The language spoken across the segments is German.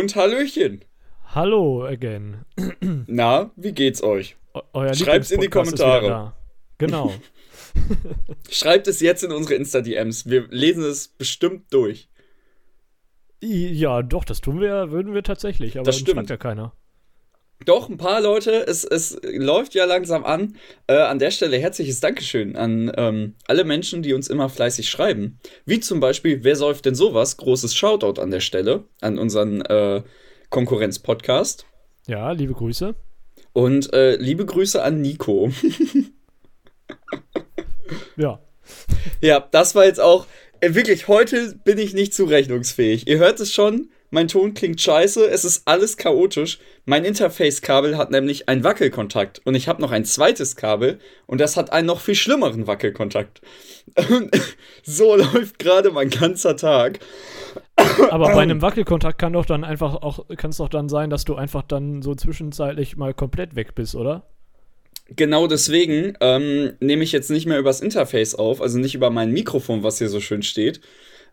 Und Hallöchen. Hallo again. Na, wie geht's euch? Eu- Euer Schreibt's in die Kommentare. Genau. Schreibt es jetzt in unsere Insta-DMs. Wir lesen es bestimmt durch. Ja, doch, das tun wir, würden wir tatsächlich, aber Das uns stimmt. ja keiner. Doch, ein paar Leute, es, es läuft ja langsam an. Äh, an der Stelle herzliches Dankeschön an ähm, alle Menschen, die uns immer fleißig schreiben. Wie zum Beispiel, wer säuft denn sowas? Großes Shoutout an der Stelle an unseren äh, Konkurrenz-Podcast. Ja, liebe Grüße. Und äh, liebe Grüße an Nico. Ja. Ja, das war jetzt auch. Äh, wirklich, heute bin ich nicht zurechnungsfähig. Ihr hört es schon, mein Ton klingt scheiße, es ist alles chaotisch. Mein Interface-Kabel hat nämlich einen Wackelkontakt und ich habe noch ein zweites Kabel und das hat einen noch viel schlimmeren Wackelkontakt. So läuft gerade mein ganzer Tag. Aber bei einem Wackelkontakt kann doch dann einfach auch, kann es doch dann sein, dass du einfach dann so zwischenzeitlich mal komplett weg bist, oder? Genau deswegen ähm, nehme ich jetzt nicht mehr übers Interface auf, also nicht über mein Mikrofon, was hier so schön steht.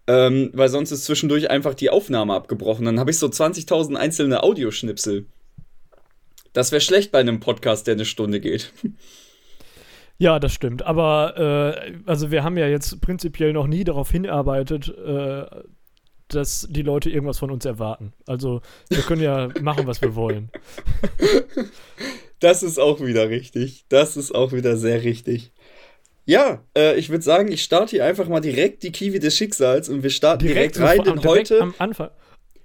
Ähm, weil sonst ist zwischendurch einfach die Aufnahme abgebrochen. Dann habe ich so 20.000 einzelne Audioschnipsel. Das wäre schlecht bei einem Podcast, der eine Stunde geht. Ja, das stimmt. Aber äh, also wir haben ja jetzt prinzipiell noch nie darauf hingearbeitet, äh, dass die Leute irgendwas von uns erwarten. Also wir können ja machen, was wir wollen. Das ist auch wieder richtig. Das ist auch wieder sehr richtig. Ja, äh, ich würde sagen, ich starte hier einfach mal direkt die Kiwi des Schicksals und wir starten direkt, rein, am- denn heute. am Anfang.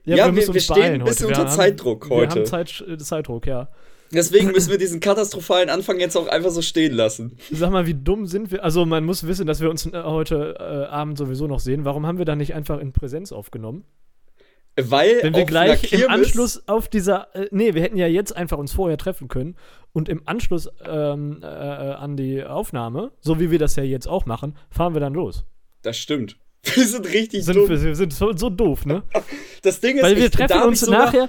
Ja, wir- wir stehen ein bisschen unter Zeitdruck Wir heute. haben Zeit, äh, Zeitdruck, ja. Deswegen müssen wir diesen katastrophalen Anfang jetzt auch einfach so stehen lassen. Sag mal, wie dumm sind wir? Also man muss wissen, dass wir uns äh, heute äh, Abend sowieso noch sehen. Warum haben wir da nicht einfach in Präsenz aufgenommen? Weil Wenn wir gleich im Anschluss auf dieser, äh, nee, wir hätten ja jetzt einfach uns vorher treffen können und im Anschluss ähm, äh, an die Aufnahme, so wie wir das ja jetzt auch machen, fahren wir dann los. Das stimmt. Wir sind richtig Sind, dumm. wir, sind so, so doof, ne? Das Ding ist, Weil wir ich, treffen uns nachher.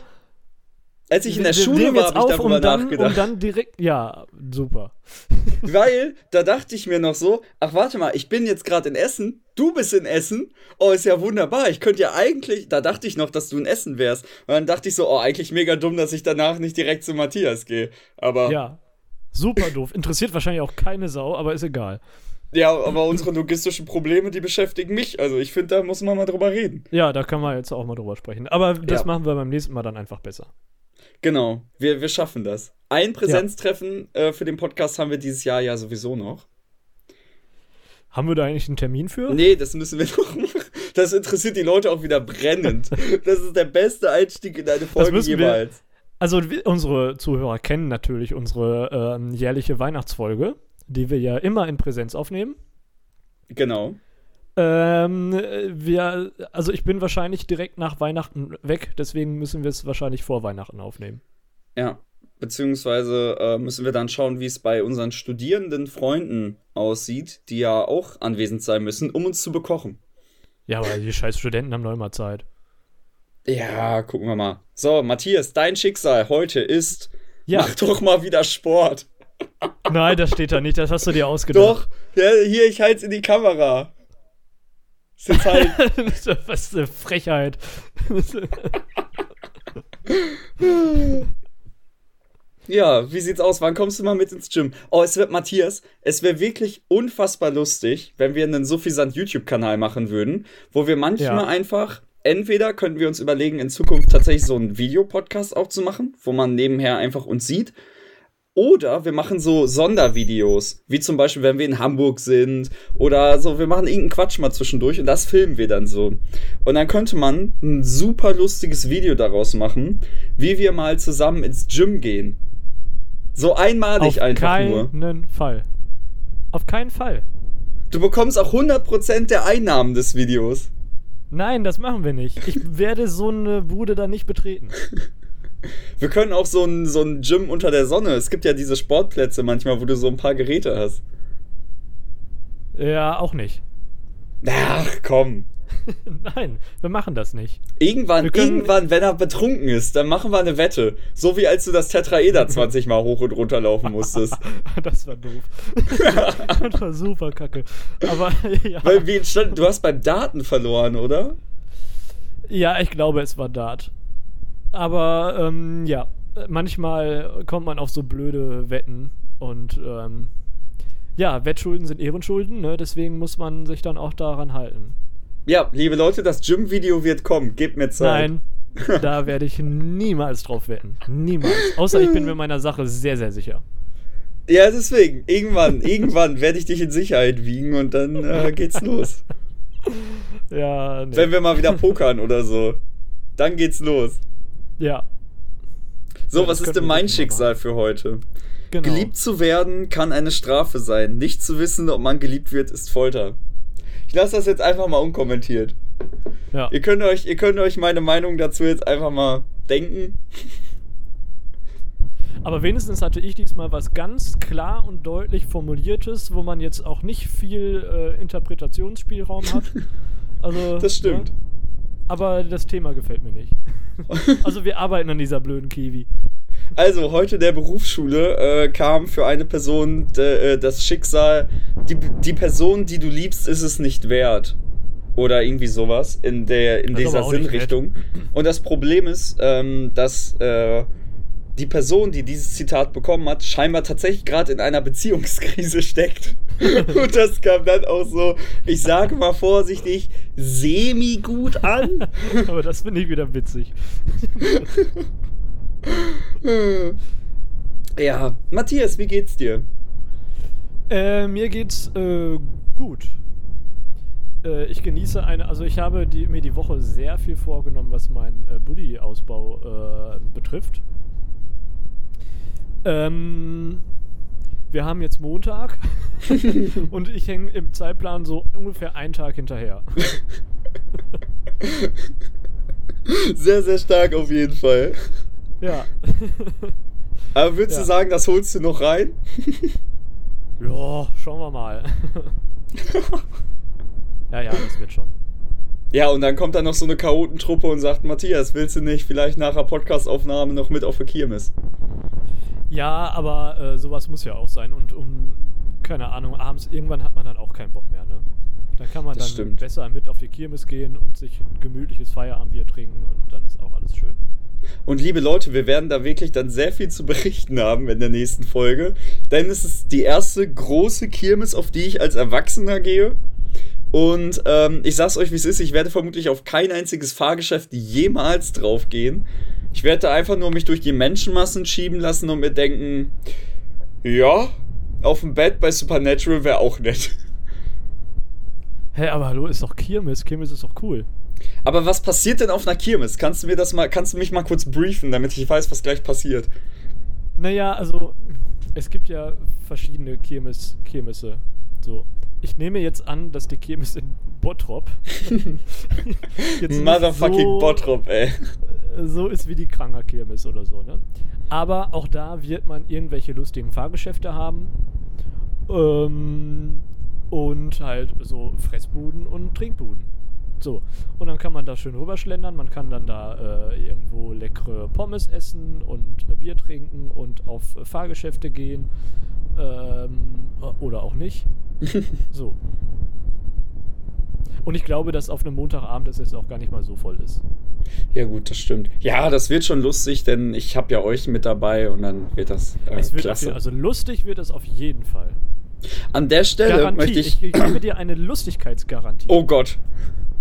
Als ich in der wir, wir Schule war, habe ich darüber um dann, nachgedacht. um dann direkt, ja, super. Weil da dachte ich mir noch so, ach warte mal, ich bin jetzt gerade in Essen, du bist in Essen. Oh, ist ja wunderbar. Ich könnte ja eigentlich, da dachte ich noch, dass du in Essen wärst. Und dann dachte ich so, oh, eigentlich mega dumm, dass ich danach nicht direkt zu Matthias gehe. Aber ja, Ja. Super doof. Interessiert wahrscheinlich auch keine Sau, aber ist egal. aber unsere logistischen Probleme, die beschäftigen mich. Also ich finde, da muss man mal drüber reden. Ja, da kann man jetzt auch mal drüber sprechen. Aber das Ja. machen wir beim nächsten Mal dann einfach besser. Genau, wir, wir schaffen das. Ein Präsenztreffen äh, für den Podcast haben wir dieses Jahr ja sowieso noch. Haben wir da eigentlich einen Termin für? Nee, das müssen wir noch machen. Das interessiert die Leute auch wieder brennend. Das ist der beste Einstieg in eine Folge müssen wir-. Also unsere Zuhörer kennen natürlich unsere ähm, jährliche Weihnachtsfolge, die wir ja immer in Präsenz aufnehmen. Genau. Ähm, äh, wir, also ich bin wahrscheinlich direkt nach Weihnachten weg, deswegen müssen wir es wahrscheinlich vor Weihnachten aufnehmen. Ja. Beziehungsweise äh, müssen wir dann schauen, wie es bei unseren studierenden Freunden aussieht, die ja auch anwesend sein müssen, um uns zu bekochen. Ja, aber die scheiß Studenten haben doch immer Zeit. Ja, gucken wir mal. So, Matthias, dein Schicksal heute ist, Ja, mach doch mal wieder Sport. nein, das steht da nicht, das hast du dir ausgedacht. Doch, ja, hier, ich halte in die Kamera. Ist jetzt halt, Was eine Frechheit. ja, wie sieht's aus? Wann kommst du mal mit ins Gym? Oh, es wird Matthias, es wäre wirklich unfassbar lustig, wenn wir einen suffisant YouTube-Kanal machen würden, wo wir manchmal Ja. einfach, entweder könnten wir uns überlegen, in Zukunft tatsächlich so einen Videopodcast aufzumachen, wo man nebenher einfach uns sieht. Oder wir machen so Sondervideos, wie zum Beispiel, wenn wir in Hamburg sind oder so, wir machen irgendeinen Quatsch mal zwischendurch und das filmen wir dann so. Und dann könnte man ein super lustiges Video daraus machen, wie wir mal zusammen ins Gym gehen. So einmalig Auf einfach nur. keinen Fall. Auf keinen Fall. Du bekommst auch 100% der Einnahmen des Videos. Nein, das machen wir nicht. Ich werde so eine Bude da nicht betreten. Wir können auch so ein, so ein Gym unter der Sonne. Es gibt ja diese Sportplätze manchmal, wo du so ein paar Geräte hast. Ja, auch nicht. Ach, komm. Nein, wir machen das nicht. Irgendwann, irgendwann, wenn er betrunken ist, dann machen wir eine Wette. So wie als du das Tetraeder 20 Mal hoch und runter laufen musstest. Das war doof. das war super kacke. Aber ja. Weil wie du hast beim Daten verloren, oder? Ja, ich glaube, es war Dart. Aber ähm, ja, manchmal kommt man auf so blöde Wetten und ähm, ja, Wettschulden sind Ehrenschulden, ne? deswegen muss man sich dann auch daran halten. Ja, liebe Leute, das Gym-Video wird kommen. Gebt mir Zeit. Nein, da werde ich niemals drauf wetten. Niemals. Außer ich bin mir meiner Sache sehr, sehr sicher. Ja, deswegen. Irgendwann, irgendwann werde ich dich in Sicherheit wiegen und dann äh, geht's los. Ja, nee. Wenn wir mal wieder pokern oder so. Dann geht's los. Ja. So, Ja, was ist denn mein Schicksal für heute? Genau. Geliebt zu werden kann eine Strafe sein. Nicht zu wissen, ob man geliebt wird, ist Folter. Ich lasse das jetzt einfach mal unkommentiert. Ja. Ihr könnt euch, ihr könnt euch meine Meinung dazu jetzt einfach mal denken. Aber wenigstens hatte ich diesmal was ganz klar und deutlich formuliertes, wo man jetzt auch nicht viel äh, Interpretationsspielraum hat. Also, Das stimmt. Ne? Aber das Thema gefällt mir nicht. also wir arbeiten an dieser blöden Kiwi. Also, heute der Berufsschule äh, kam für eine Person äh, das Schicksal, die, die Person, die du liebst, ist es nicht wert. Oder irgendwie sowas in, der, in Das dieser Sinnrichtung. Und das Problem ist, ähm, dass äh, die Person, die dieses Zitat bekommen hat, scheinbar tatsächlich gerade in einer Beziehungskrise steckt. Und das kam dann auch so, ich sage mal vorsichtig, semi-gut an. Aber das finde ich wieder witzig. Ja, Matthias, wie geht's dir? Äh, mir geht's äh, gut. Äh, ich genieße eine, also ich habe die, mir die Woche sehr viel vorgenommen, was meinen äh, Buddy-Ausbau äh, betrifft. Ähm, wir haben jetzt Montag und ich hänge im Zeitplan so ungefähr einen Tag hinterher. Sehr, sehr stark auf jeden Fall. ja. Aber würdest Ja. du sagen, das holst du noch rein? ja, schauen wir mal. ja, ja, das wird schon. Ja, und dann kommt da noch so eine Chaotentruppe und sagt, Matthias, willst du nicht vielleicht nach der Podcastaufnahme noch mit auf der Kirmes? Ja, aber äh, sowas muss ja auch sein. Und um, keine Ahnung, abends irgendwann hat man dann auch keinen Bock mehr, ne? Dann kann man Das dann stimmt. besser mit auf die Kirmes gehen und sich ein gemütliches Feierabendbier trinken und dann ist auch alles schön. Und liebe Leute, wir werden da wirklich dann sehr viel zu berichten haben in der nächsten Folge. Denn es ist die erste große Kirmes, auf die ich als Erwachsener gehe. Und ähm, ich sag's euch, wie es ist, ich werde vermutlich auf kein einziges Fahrgeschäft jemals drauf gehen. Ich werde einfach nur mich durch die Menschenmassen schieben lassen und mir denken, ja, auf dem Bett bei Supernatural wäre auch nett. Hä, aber hallo, ist doch Kirmes. Kirmes ist doch cool. Aber was passiert denn auf einer Kirmes? Kannst du mir das mal, kannst du mich mal kurz briefen, damit ich weiß, was gleich passiert? Naja, also es gibt ja verschiedene Kirmes, Kirmesse. So. Ich nehme jetzt an, dass die Kirmes in Bottrop Motherfucking so- Bottrop, ey. So ist wie die Kranger Kirmes oder so, ne? Aber auch da wird man irgendwelche lustigen Fahrgeschäfte haben. Ähm, und halt so Fressbuden und Trinkbuden. So. Und dann kann man da schön rüberschlendern, man kann dann da äh, irgendwo leckere Pommes essen und äh, Bier trinken und auf äh, Fahrgeschäfte gehen. Ähm, oder auch nicht. so. Und ich glaube, dass auf einem Montagabend es jetzt auch gar nicht mal so voll ist. Ja, gut, das stimmt. Ja, das wird schon lustig, denn ich habe ja euch mit dabei und dann wird das äh, Es wird klasse. jeden, also lustig wird es auf jeden Fall. An der Stelle Garantie. möchte Ich, ich. gebe dir eine Lustigkeitsgarantie. oh Gott.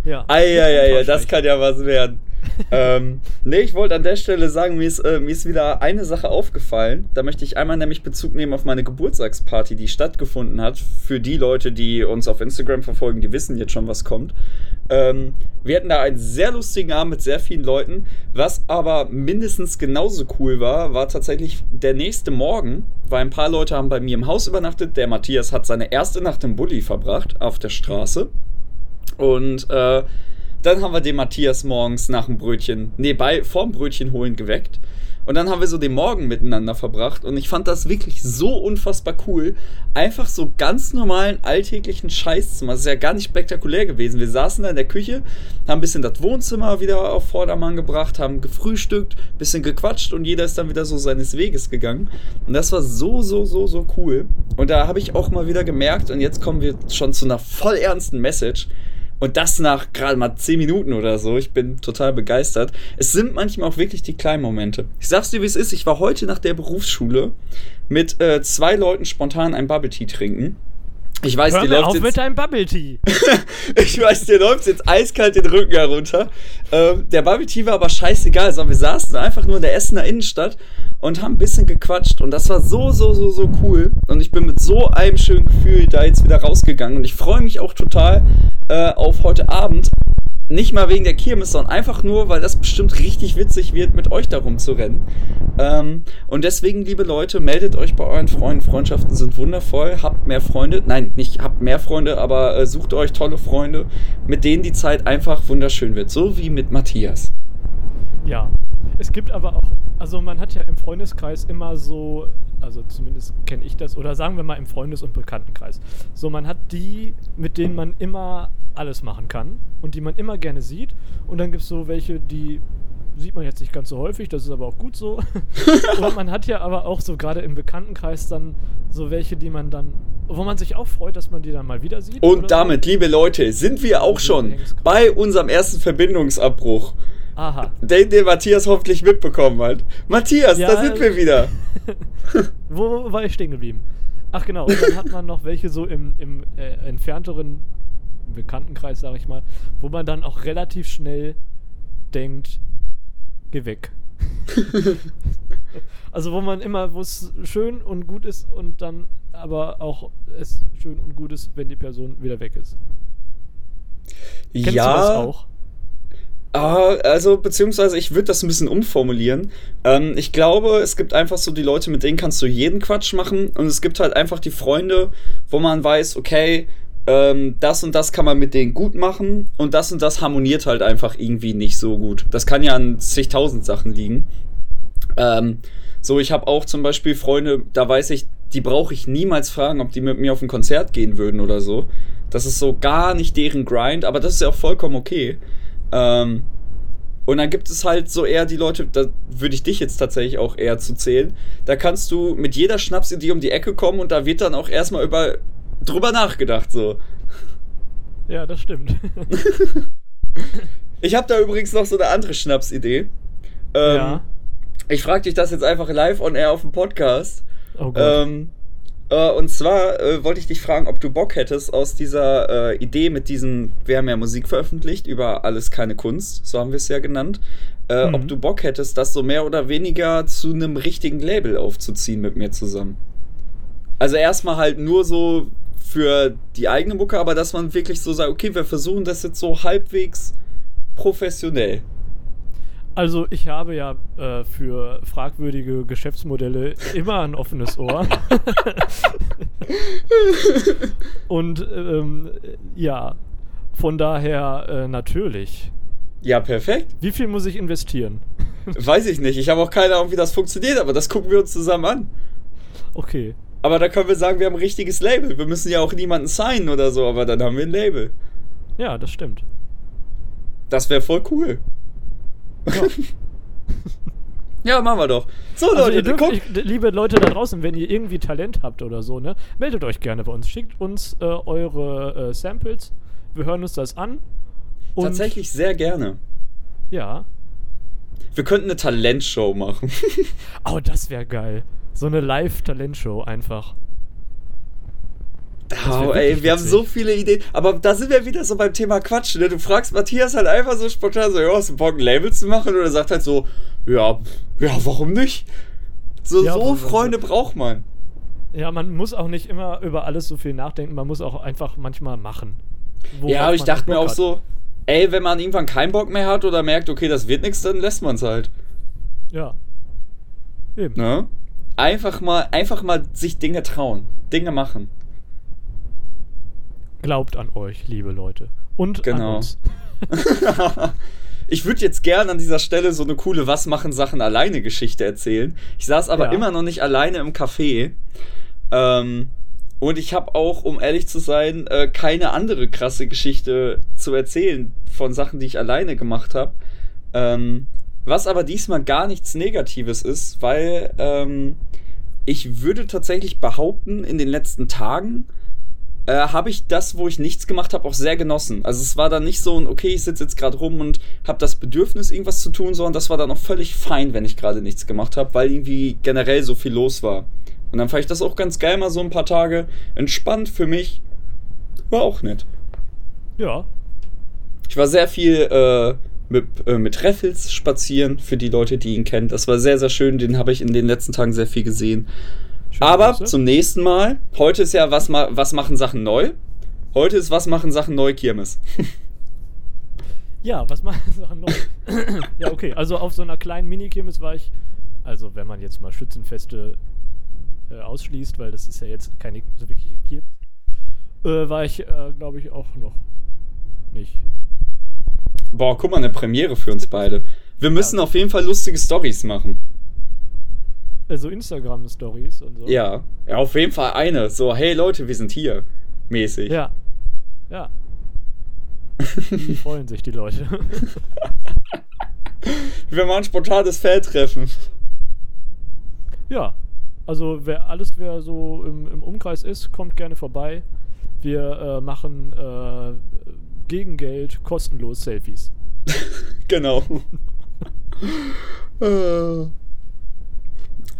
ja. Eieiei, das kann ja was werden. Ähm, nee, ich wollte an der Stelle sagen, mir ist, äh, mir ist wieder eine Sache aufgefallen. Da möchte ich einmal nämlich Bezug nehmen auf meine Geburtstagsparty, die stattgefunden hat. Für die Leute, die uns auf Instagram verfolgen, die wissen jetzt schon, was kommt. Ähm, wir hatten da einen sehr lustigen Abend mit sehr vielen Leuten. Was aber mindestens genauso cool war, war tatsächlich der nächste Morgen, weil ein paar Leute haben bei mir im Haus übernachtet. Der Matthias hat seine erste Nacht im Bulli verbracht, auf der Straße. Und äh, dann haben wir den Matthias morgens nach dem Brötchen, nee, bei, vorm Brötchen holen geweckt. Und dann haben wir so den Morgen miteinander verbracht. Und ich fand das wirklich so unfassbar cool. Einfach so ganz normalen alltäglichen Scheiß zu machen. Das ist ja gar nicht spektakulär gewesen. Wir saßen da in der Küche, haben ein bisschen das Wohnzimmer wieder auf Vordermann gebracht, haben gefrühstückt, bisschen gequatscht und jeder ist dann wieder so seines Weges gegangen. Und das war so, so, so, so cool. Und da habe ich auch mal wieder gemerkt, und jetzt kommen wir schon zu einer voll ernsten Message. Und das nach gerade mal 10 Minuten oder so. Ich bin total begeistert. Es sind manchmal auch wirklich die kleinen Momente. Ich sag's dir, wie es ist. Ich war heute nach der Berufsschule mit äh, zwei Leuten spontan ein Bubble Tea trinken. Ich weiß, Hör dir läuft auf jetzt, mit deinem Bubble Tea. ich weiß, dir läuft jetzt eiskalt den Rücken herunter. Ähm, der Bubble Tea war aber scheißegal, sondern wir saßen einfach nur in der Essener Innenstadt und haben ein bisschen gequatscht und das war so, so, so, so cool. Und ich bin mit so einem schönen Gefühl da jetzt wieder rausgegangen und ich freue mich auch total äh, auf heute Abend. Nicht mal wegen der Kirmes, sondern einfach nur, weil das bestimmt richtig witzig wird, mit euch darum zu rennen. Ähm, und deswegen, liebe Leute, meldet euch bei euren Freunden. Freundschaften sind wundervoll. Habt mehr Freunde. Nein, nicht habt mehr Freunde, aber äh, sucht euch tolle Freunde, mit denen die Zeit einfach wunderschön wird. So wie mit Matthias. Ja. Es gibt aber auch, also man hat ja im Freundeskreis immer so, also zumindest kenne ich das, oder sagen wir mal im Freundes- und Bekanntenkreis. So, man hat die, mit denen man immer alles machen kann und die man immer gerne sieht. Und dann gibt es so welche, die sieht man jetzt nicht ganz so häufig, das ist aber auch gut so. und man hat ja aber auch so gerade im Bekanntenkreis dann so welche, die man dann, wo man sich auch freut, dass man die dann mal wieder sieht. Und damit, liebe Leute, sind wir auch schon bei unserem ersten Verbindungsabbruch. Aha. Den, den Matthias hoffentlich mitbekommen hat. Matthias, Ja, da sind wir wieder. Wo war ich stehen geblieben? Ach genau, und dann hat man noch welche so im, im äh, entfernteren Bekanntenkreis, sag ich mal, wo man dann auch relativ schnell denkt, geh weg. also wo man immer, wo es schön und gut ist und dann aber auch es schön und gut ist, wenn die Person wieder weg ist. Kennst du das ja, auch? Ah, also, beziehungsweise ich würde das ein bisschen umformulieren. Ähm, ich glaube, es gibt einfach so die Leute, mit denen kannst du jeden Quatsch machen. Und es gibt halt einfach die Freunde, wo man weiß, okay, ähm, das und das kann man mit denen gut machen. Und das und das harmoniert halt einfach irgendwie nicht so gut. Das kann ja an zigtausend Sachen liegen. Ähm, so, ich habe auch zum Beispiel Freunde, da weiß ich, die brauche ich niemals fragen, ob die mit mir auf ein Konzert gehen würden oder so. Das ist so gar nicht deren Grind, aber das ist ja auch vollkommen okay. Ähm, und dann gibt es halt so eher die Leute, da würde ich dich jetzt tatsächlich auch eher zu zählen. Da kannst du mit jeder Schnapsidee um die Ecke kommen und da wird dann auch erstmal über drüber nachgedacht so. Ja, das stimmt. Ich habe da übrigens noch so eine andere Schnapsidee. Ähm, ja. Ich frage dich das jetzt einfach live on air auf dem Podcast. Oh Gott. Ähm, äh, und zwar äh, wollte ich dich fragen, ob du Bock hättest aus dieser äh, Idee mit diesen, wir haben ja Musik veröffentlicht über alles keine Kunst, so haben wir es ja genannt, äh, Mhm. ob du Bock hättest, das so mehr oder weniger zu einem richtigen Label aufzuziehen mit mir zusammen. Also erstmal halt nur so für die eigene Mucke, aber dass man wirklich so sagt, okay, wir versuchen das jetzt so halbwegs professionell. Also ich habe ja äh, für fragwürdige Geschäftsmodelle immer ein offenes Ohr. Und ähm, ja, von daher äh, natürlich. Ja, perfekt. Wie viel muss ich investieren? Weiß ich nicht. Ich habe auch keine Ahnung, wie das funktioniert, aber das gucken wir uns zusammen an. Okay. Aber da können wir sagen, wir haben ein richtiges Label. Wir müssen ja auch niemanden signen oder so, aber dann haben wir ein Label. Ja, das stimmt. Das wäre voll cool. Ja. Ja, machen wir doch. So, Also Leute, dürft, guck. ich, liebe Leute da draußen, wenn ihr irgendwie Talent habt oder so, ne, meldet euch gerne bei uns. Schickt uns äh, eure äh, Samples. Wir hören uns das an. Tatsächlich sehr gerne. Ja. Wir könnten eine Talentshow machen. Oh, das wäre geil. So eine Live-Talentshow einfach. Oh, ey, wir haben so viele Ideen. Aber da sind wir wieder so beim Thema Quatsch. Ne? Du fragst Matthias halt einfach so spontan so, ja, hast du Bock, ein Label zu machen? Oder er sagt halt so, ja, ja, warum nicht? So, Ja, so Freunde braucht man. Ja, man muss auch nicht immer über alles so viel nachdenken. Man muss auch einfach manchmal machen. Ja, aber ich dachte mir auch hat. so, ey, wenn man irgendwann keinen Bock mehr hat oder merkt, okay, das wird nichts, dann lässt man es halt. Ja. Eben. Ne? Einfach mal, einfach mal sich Dinge trauen. Dinge machen. Glaubt an euch, liebe Leute. Und an Genau. uns. Ich würde jetzt gern an dieser Stelle so eine coole Was machen Sachen alleine Geschichte erzählen. Ich saß aber Ja. immer noch nicht alleine im Café. Ähm, und ich habe auch, um ehrlich zu sein, äh, keine andere krasse Geschichte zu erzählen von Sachen, die ich alleine gemacht habe. Ähm, was aber diesmal gar nichts Negatives ist, weil ähm, ich würde tatsächlich behaupten, in den letzten Tagen äh, habe ich das, wo ich nichts gemacht habe, auch sehr genossen. Also es war dann nicht so ein, okay, ich sitze jetzt gerade rum und habe das Bedürfnis, irgendwas zu tun, sondern das war dann auch völlig fein, wenn ich gerade nichts gemacht habe, weil irgendwie generell so viel los war. Und dann fand ich das auch ganz geil, mal so ein paar Tage entspannt für mich. War auch nett. Ja. Ich war sehr viel äh, mit, äh, mit Raffles spazieren, für die Leute, die ihn kennen. Das war sehr, sehr schön. Den habe ich in den letzten Tagen sehr viel gesehen. Schöne Aber Grüße. zum nächsten Mal. Heute ist ja was, ma was machen Sachen neu. Heute ist was machen Sachen neu Kirmes. ja, was machen Sachen neu? ja, okay. Also auf so einer kleinen Mini-Kirmes war ich. Also wenn man jetzt mal Schützenfeste äh, ausschließt, weil das ist ja jetzt keine so wirkliche Kirmes, äh, war ich, äh, glaube ich, auch noch nicht. Boah, guck mal, eine Premiere für uns beide. Wir müssen ja. auf jeden Fall lustige Stories machen. Also Instagram-Stories und so. Ja. ja, auf jeden Fall eine. So, hey Leute, wir sind hier. Mäßig. Ja. Ja. Die freuen sich, die Leute. wir machen spontanes Feldtreffen. Ja. Also wer alles, wer so im, im Umkreis ist, kommt gerne vorbei. Wir äh, machen äh, gegen Geld kostenlos Selfies. genau. Äh.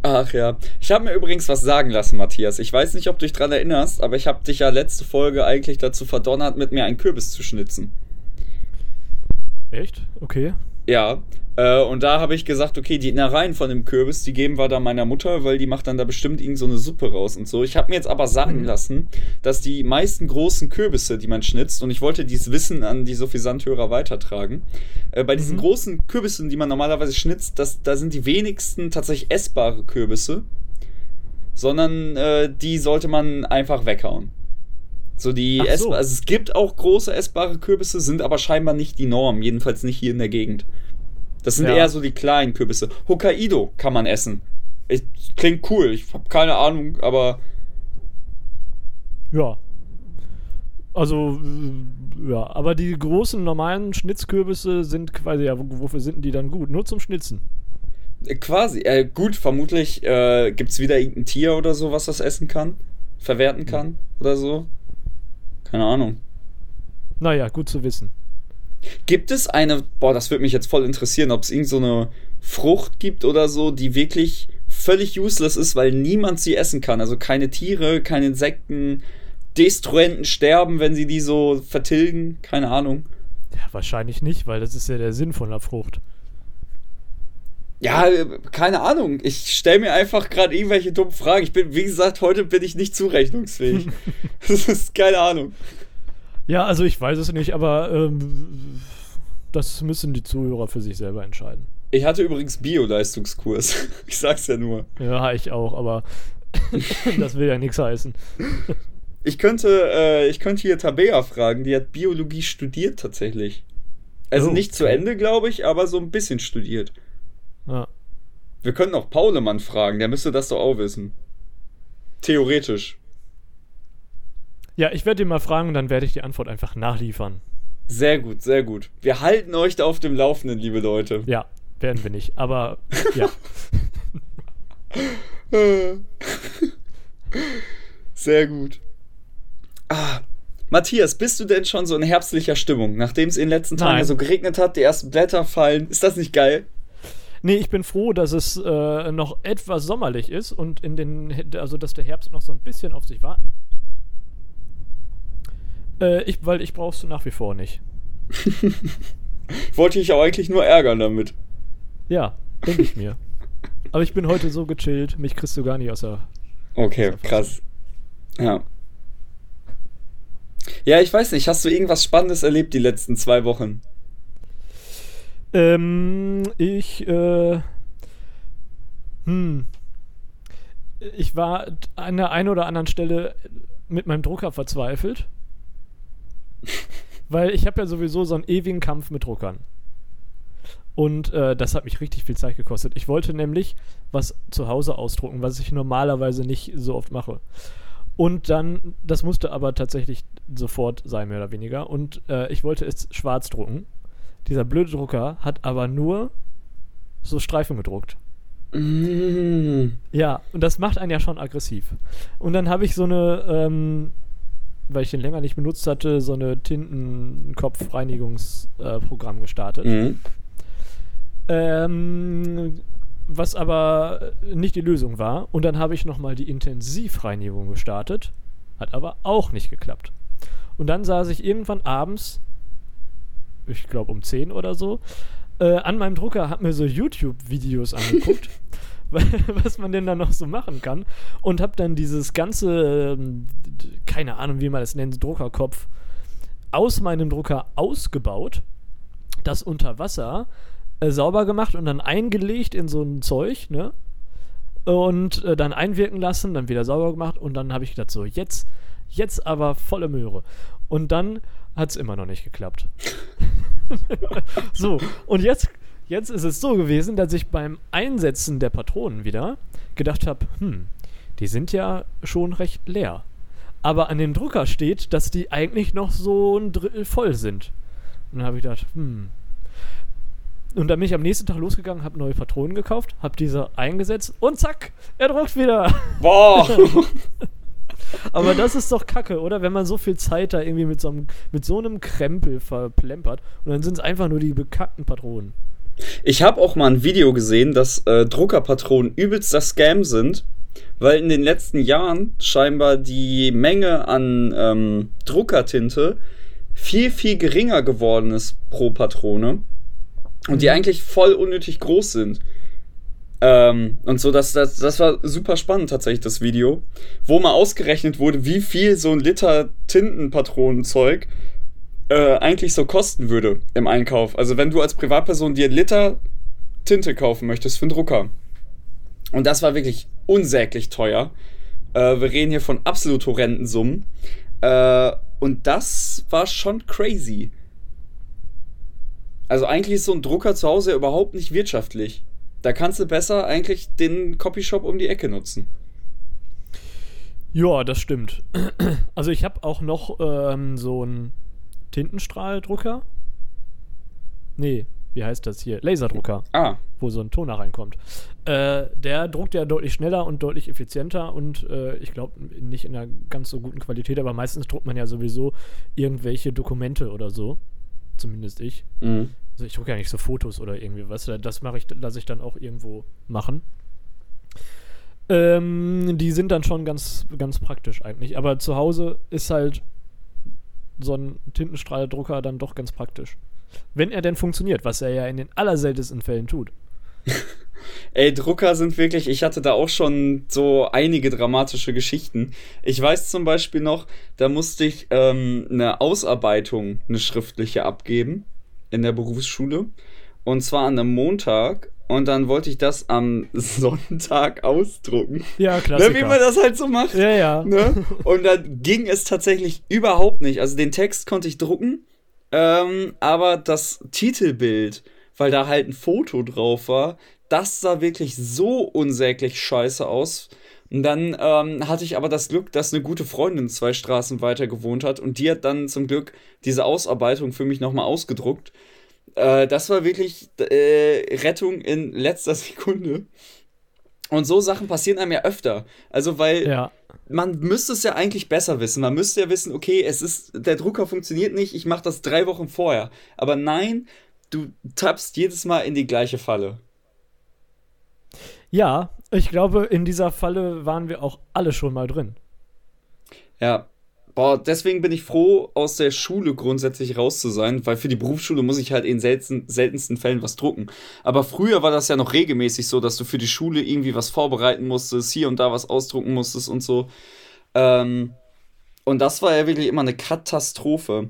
Ach ja. Ich habe mir übrigens was sagen lassen, Matthias. Ich weiß nicht, ob du dich daran erinnerst, aber ich habe dich ja letzte Folge eigentlich dazu verdonnert, mit mir einen Kürbis zu schnitzen. Echt? Okay. Ja, äh, und da habe ich gesagt, okay, die Innereien von dem Kürbis, die geben wir dann meiner Mutter, weil die macht dann da bestimmt irgend so eine Suppe raus und so. Ich habe mir jetzt aber sagen mhm. lassen, dass die meisten großen Kürbisse, die man schnitzt, und ich wollte dieses Wissen an die Sophisanthörer weitertragen, äh, bei diesen mhm. großen Kürbissen, die man normalerweise schnitzt, das, da sind die wenigsten tatsächlich essbare Kürbisse, sondern äh, die sollte man einfach weghauen. So die so. also es gibt auch große essbare Kürbisse, sind aber scheinbar nicht die Norm, jedenfalls nicht hier in der Gegend. Das sind ja. eher so die kleinen Kürbisse. Hokkaido kann man essen. Ich, klingt cool, ich habe keine Ahnung, aber. Ja. Also, ja, aber die großen normalen Schnitzkürbisse sind quasi, ja, wofür sind die dann gut? Nur zum Schnitzen. Äh, quasi, äh, gut, vermutlich äh, gibt es wieder irgendein Tier oder so, was das essen kann, verwerten kann mhm. oder so. Keine Ahnung. Naja, gut zu wissen. Gibt es eine, boah, das würde mich jetzt voll interessieren, ob es irgendeine so Frucht gibt oder so, die wirklich völlig useless ist, weil niemand sie essen kann. Also keine Tiere, keine Insekten, Destruenten sterben, wenn sie die so vertilgen. Keine Ahnung. Ja, wahrscheinlich nicht, weil das ist ja der Sinn von der Frucht. Ja, keine Ahnung. Ich stelle mir einfach gerade irgendwelche dummen Fragen. Ich bin, wie gesagt, heute bin ich nicht zurechnungsfähig. das ist keine Ahnung. Ja, also ich weiß es nicht, aber ähm, das müssen die Zuhörer für sich selber entscheiden. Ich hatte übrigens Bio-Leistungskurs. Ich sag's ja nur. Ja, ich auch, aber das will ja nichts heißen. Ich könnte, äh, ich könnte hier Tabea fragen, die hat Biologie studiert tatsächlich. Also oh, nicht zu Ende, glaube ich, aber so ein bisschen studiert. Ja. Wir könnten auch Paulemann fragen, der müsste das doch auch wissen. Theoretisch. Ja, ich werde ihn mal fragen und dann werde ich die Antwort einfach nachliefern. Sehr gut, sehr gut. Wir halten euch da auf dem Laufenden, liebe Leute. Ja, werden wir nicht, aber ja. sehr gut. Ah, Matthias, bist du denn schon so in herbstlicher Stimmung, nachdem es in den letzten Tagen Nein. so geregnet hat, die ersten Blätter fallen? Ist das nicht geil? Nee, ich bin froh, dass es äh, noch etwas sommerlich ist und in den, also dass der Herbst noch so ein bisschen auf sich warten äh, ich, weil ich brauchst du nach wie vor nicht. Wollte ich auch eigentlich nur ärgern damit. Ja, denke ich mir. Aber ich bin heute so gechillt, mich kriegst du gar nicht aus der. Okay, aus krass. Ja. Ja, ich weiß nicht, hast du irgendwas Spannendes erlebt die letzten zwei Wochen? Ähm, ich, äh, hm. Ich war an der einen oder anderen Stelle mit meinem Drucker verzweifelt. Weil ich habe ja sowieso so einen ewigen Kampf mit Druckern. Und äh, das hat mich richtig viel Zeit gekostet. Ich wollte nämlich was zu Hause ausdrucken, was ich normalerweise nicht so oft mache. Und dann, das musste aber tatsächlich sofort sein, mehr oder weniger. Und äh, ich wollte es schwarz drucken. Dieser blöde Drucker hat aber nur so Streifen gedruckt. Mm. Ja, und das macht einen ja schon aggressiv. Und dann habe ich so eine ähm, weil ich den länger nicht benutzt hatte, so eine Tintenkopfreinigungsprogramm äh, gestartet. Mhm. Ähm, was aber nicht die Lösung war. Und dann habe ich nochmal die Intensivreinigung gestartet. Hat aber auch nicht geklappt. Und dann saß ich irgendwann abends, ich glaube um 10 oder so, äh, an meinem Drucker, habe mir so YouTube-Videos angeguckt, was man denn da noch so machen kann. Und habe dann dieses ganze, äh, keine Ahnung, wie man das nennt, Druckerkopf aus meinem Drucker ausgebaut, das unter Wasser äh, sauber gemacht und dann eingelegt in so ein Zeug, ne? Und äh, dann einwirken lassen, dann wieder sauber gemacht und dann habe ich gedacht, so, jetzt, jetzt aber volle Möhre. Und dann hat es immer noch nicht geklappt. so, und jetzt, jetzt ist es so gewesen, dass ich beim Einsetzen der Patronen wieder gedacht habe, hm, die sind ja schon recht leer. Aber an dem Drucker steht, dass die eigentlich noch so ein Drittel voll sind. Und dann habe ich gedacht, hm. Und dann bin ich am nächsten Tag losgegangen, habe neue Patronen gekauft, habe diese eingesetzt und zack, er druckt wieder. Boah! Aber das ist doch kacke, oder? Wenn man so viel Zeit da irgendwie mit so einem, mit so einem Krempel verplempert und dann sind es einfach nur die bekackten Patronen. Ich habe auch mal ein Video gesehen, dass äh, Druckerpatronen übelster Scam sind, weil in den letzten Jahren scheinbar die Menge an ähm, Druckertinte viel, viel geringer geworden ist pro Patrone und die Mhm. eigentlich voll unnötig groß sind. Ähm, und so, das, das, das war super spannend tatsächlich, das Video, wo mal ausgerechnet wurde, wie viel so ein Liter Tintenpatronenzeug äh, eigentlich so kosten würde im Einkauf. Also wenn du als Privatperson dir einen Liter Tinte kaufen möchtest für einen Drucker. Und das war wirklich unsäglich teuer. Äh, wir reden hier von absolut horrenden Summen. Äh, und das war schon crazy. Also eigentlich ist so ein Drucker zu Hause überhaupt nicht wirtschaftlich. Da kannst du besser eigentlich den Copyshop um die Ecke nutzen. Ja, das stimmt. Also ich habe auch noch ähm, so einen Tintenstrahldrucker. Nee, wie heißt das hier? Laserdrucker, Ah, wo so ein Toner reinkommt. Äh, der druckt ja deutlich schneller und deutlich effizienter und äh, ich glaube nicht in einer ganz so guten Qualität, aber meistens druckt man ja sowieso irgendwelche Dokumente oder so. Zumindest ich. mhm. Also ich drucke ja nicht so Fotos oder irgendwie was. Das mache ich, lasse ich dann auch irgendwo machen. Ähm, die sind dann schon ganz, ganz praktisch eigentlich. Aber zu Hause ist halt so ein Tintenstrahldrucker dann doch ganz praktisch. Wenn er denn funktioniert, was er ja in den allerseltensten Fällen tut. Ey, Drucker sind wirklich, ich hatte da auch schon so einige dramatische Geschichten. Ich weiß zum Beispiel noch, da musste ich ähm, eine Ausarbeitung, eine schriftliche abgeben in der Berufsschule. Und zwar an einem Montag. Und dann wollte ich das am Sonntag ausdrucken. Ja, Ne, Klassiker. wie man das halt so macht. ja, ja. Ne? Und dann ging es tatsächlich überhaupt nicht. Also den Text konnte ich drucken, ähm, aber das Titelbild, weil da halt ein Foto drauf war, das sah wirklich so unsäglich scheiße aus. Und dann ähm, hatte ich aber das Glück, dass eine gute Freundin zwei Straßen weiter gewohnt hat und die hat dann zum Glück diese Ausarbeitung für mich nochmal ausgedruckt. Äh, das war wirklich äh, Rettung in letzter Sekunde. Und so Sachen passieren einem ja öfter. Also, weil Ja. man müsste es ja eigentlich besser wissen. Man müsste ja wissen, okay, es ist, der Drucker funktioniert nicht, ich mache das drei Wochen vorher. Aber nein, du tappst jedes Mal in die gleiche Falle. Ja, ich glaube, in dieser Falle waren wir auch alle schon mal drin. Ja. Boah, deswegen bin ich froh, aus der Schule grundsätzlich raus zu sein, weil für die Berufsschule muss ich halt in selten, seltensten Fällen was drucken. Aber früher war das ja noch regelmäßig so, dass du für die Schule irgendwie was vorbereiten musstest, hier und da was ausdrucken musstest und so. Ähm, und das war ja wirklich immer eine Katastrophe.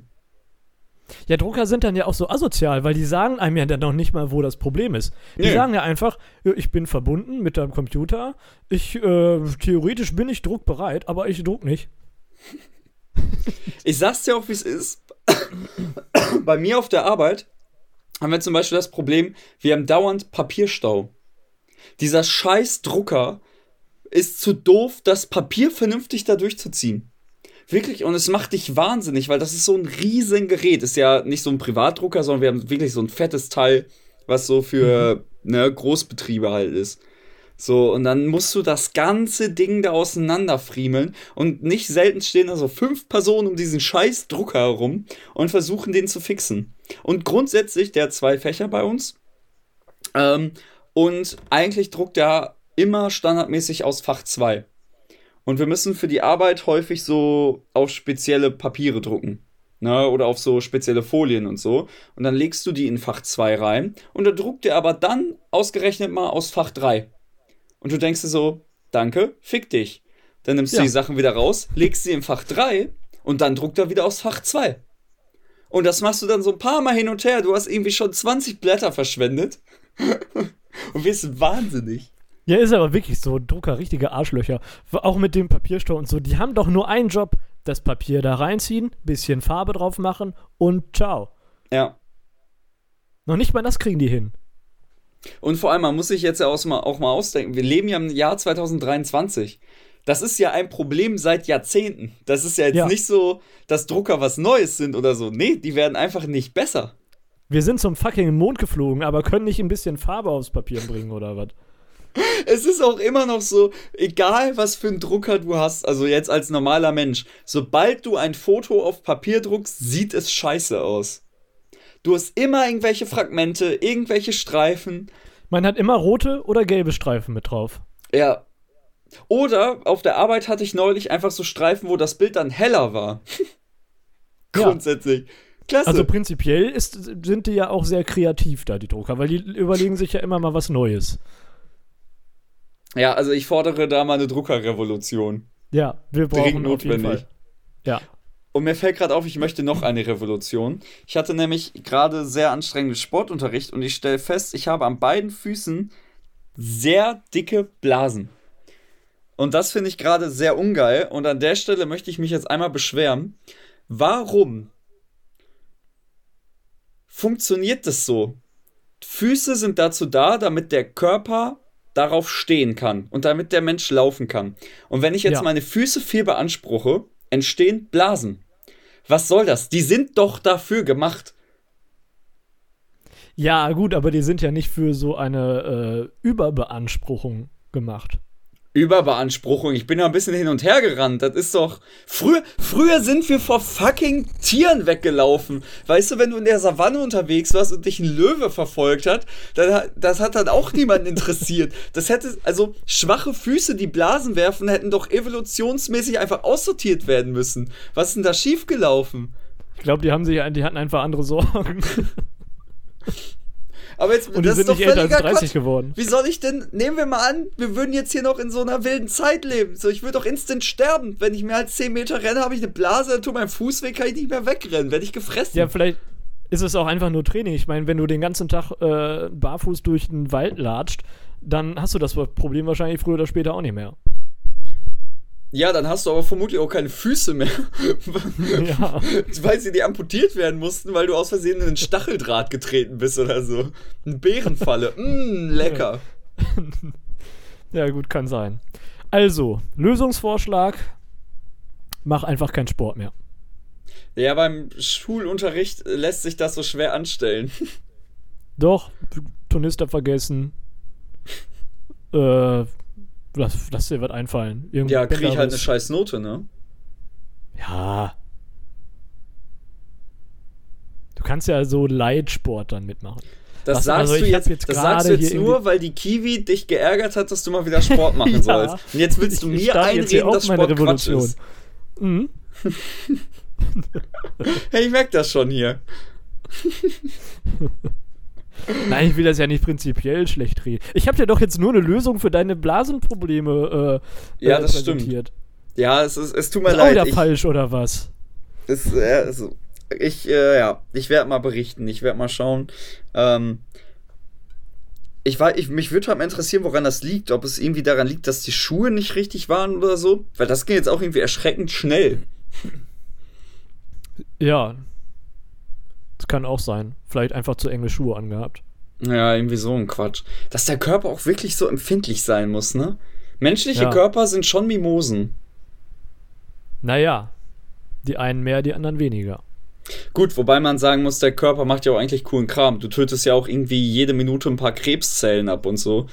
Ja, Drucker sind dann ja auch so asozial, weil die sagen einem ja dann noch nicht mal, wo das Problem ist. Die Nee. sagen ja einfach, ich bin verbunden mit deinem Computer, ich, äh, theoretisch bin ich druckbereit, aber ich druck nicht. Ich sag's dir auch, wie es ist. Bei mir auf der Arbeit haben wir zum Beispiel das Problem, wir haben dauernd Papierstau. Dieser scheiß Drucker ist zu doof, das Papier vernünftig da durchzuziehen. Wirklich, und es macht dich wahnsinnig, weil das ist so ein riesen Gerät. Ist ja nicht so ein Privatdrucker, sondern wir haben wirklich so ein fettes Teil, was so für ne, Großbetriebe halt ist. So, und dann musst du das ganze Ding da auseinanderfriemeln. Und nicht selten stehen da so fünf Personen um diesen scheiß Drucker herum und versuchen den zu fixen. Und grundsätzlich, der hat zwei Fächer bei uns. Ähm, und eigentlich druckt er immer standardmäßig aus Fach 2. Und wir müssen für die Arbeit häufig so auf spezielle Papiere drucken. Ne, oder auf so spezielle Folien und so. Und dann legst du die in Fach 2 rein. Und er druckt dir aber dann ausgerechnet mal aus Fach 3. Und du denkst dir so, danke, fick dich. Dann nimmst ja. du die Sachen wieder raus, legst sie in Fach 3 und dann druckt er wieder aus Fach 2. Und das machst du dann so ein paar Mal hin und her. Du hast irgendwie schon 20 Blätter verschwendet. und wirst wahnsinnig. Ja, ist aber wirklich so. Drucker, richtige Arschlöcher. Auch mit dem Papierstau und so. Die haben doch nur einen Job: das Papier da reinziehen, bisschen Farbe drauf machen und ciao. Ja. Noch nicht mal das kriegen die hin. Und vor allem, man muss sich jetzt ja auch mal, auch mal ausdenken: wir leben ja im Jahr 2023. Das ist ja ein Problem seit Jahrzehnten. Das ist ja jetzt ja. nicht so, dass Drucker was Neues sind oder so. Nee, die werden einfach nicht besser. Wir sind zum fucking Mond geflogen, aber können nicht ein bisschen Farbe aufs Papier bringen oder was? es ist auch immer noch so, egal was für einen Drucker du hast, also jetzt als normaler Mensch, sobald du ein Foto auf Papier druckst, sieht es scheiße aus. Du hast immer irgendwelche Fragmente, irgendwelche Streifen. Man hat immer rote oder gelbe Streifen mit drauf. Ja. Oder auf der Arbeit hatte ich neulich einfach so Streifen, wo das Bild dann heller war. Grundsätzlich. Ja. Klasse. Also prinzipiell ist, sind die ja auch sehr kreativ da, die Drucker, weil die überlegen sich ja immer mal was Neues. Ja, also ich fordere da mal eine Druckerrevolution. Ja, wir brauchen Dringend notwendig. Ja. Und mir fällt gerade auf, ich möchte noch eine Revolution. Ich hatte nämlich gerade sehr anstrengenden Sportunterricht und ich stelle fest, ich habe an beiden Füßen sehr dicke Blasen. Und das finde ich gerade sehr ungeil. Und an der Stelle möchte ich mich jetzt einmal beschweren. Warum funktioniert das so? Füße sind dazu da, damit der Körper darauf stehen kann und damit der Mensch laufen kann. Und wenn ich jetzt ja. meine Füße viel beanspruche, entstehen Blasen. Was soll das? Die sind doch dafür gemacht. Ja, gut, aber die sind ja nicht für so eine äh, Überbeanspruchung gemacht. Überbeanspruchung. Ich bin ja ein bisschen hin und her gerannt. Das ist doch. Früher, früher sind wir vor fucking Tieren weggelaufen. Weißt du, wenn du in der Savanne unterwegs warst und dich ein Löwe verfolgt hat, dann, das hat dann auch niemanden interessiert. Das hätte, also schwache Füße, die Blasen werfen, hätten doch evolutionsmäßig einfach aussortiert werden müssen. Was ist denn da schiefgelaufen? Ich glaube, die haben sich, die hatten einfach andere Sorgen. Aber jetzt, und die sind nicht älter als 30 Quatsch. geworden. Wie soll ich denn, nehmen wir mal an, wir würden jetzt hier noch in so einer wilden Zeit leben. So, ich würde doch instant sterben. Wenn ich mehr als 10 Meter renne, habe ich eine Blase, dann tut mein Fuß weh, kann ich nicht mehr wegrennen, werde ich gefressen. Ja, vielleicht ist es auch einfach nur Training. Ich meine, wenn du den ganzen Tag äh, barfuß durch den Wald latscht, dann hast du das Problem wahrscheinlich früher oder später auch nicht mehr. Ja, dann hast du aber vermutlich auch keine Füße mehr. ja. Weil sie dir amputiert werden mussten, weil du aus Versehen in einen Stacheldraht getreten bist oder so. Eine Bärenfalle. Mmm, lecker. ja, gut, kann sein. Also, Lösungsvorschlag: Mach einfach keinen Sport mehr. Ja, beim Schulunterricht lässt sich das so schwer anstellen. Doch, Turnister vergessen. Äh, Lass, lass dir was einfallen. Irgend ja, krieg ich halt eine scheiß Note, ne? Ja. Du kannst ja so Leitsport dann mitmachen. Das Was, sagst also du jetzt, jetzt das sagst du jetzt nur, weil die Kiwi dich geärgert hat, dass du mal wieder Sport machen ja. sollst. Und jetzt willst du mir einreden, dass Sport Revolution. Quatsch ist. Mhm. hey, ich merk das schon hier. Nein, ich will das ja nicht prinzipiell schlecht reden. Ich habe dir doch jetzt nur eine Lösung für deine Blasenprobleme äh, ja, das präsentiert. Stimmt. Ja, es, ist, es tut mir ist leid. Ist wieder falsch oder was? Ist, äh, also, ich, äh, ja, ich werde mal berichten. Ich werde mal schauen. Ähm, ich war, ich, mich würde halt mal interessieren, woran das liegt. Ob es irgendwie daran liegt, dass die Schuhe nicht richtig waren oder so. Weil das ging jetzt auch irgendwie erschreckend schnell. Ja, das kann auch sein. Vielleicht einfach zu enge Schuhe angehabt. Ja, irgendwie so ein Quatsch. Dass der Körper auch wirklich so empfindlich sein muss, ne? Menschliche ja. Körper sind schon Mimosen. Naja, die einen mehr, die anderen weniger. Gut, wobei man sagen muss, der Körper macht ja auch eigentlich coolen Kram. Du tötest ja auch irgendwie jede Minute ein paar Krebszellen ab und so.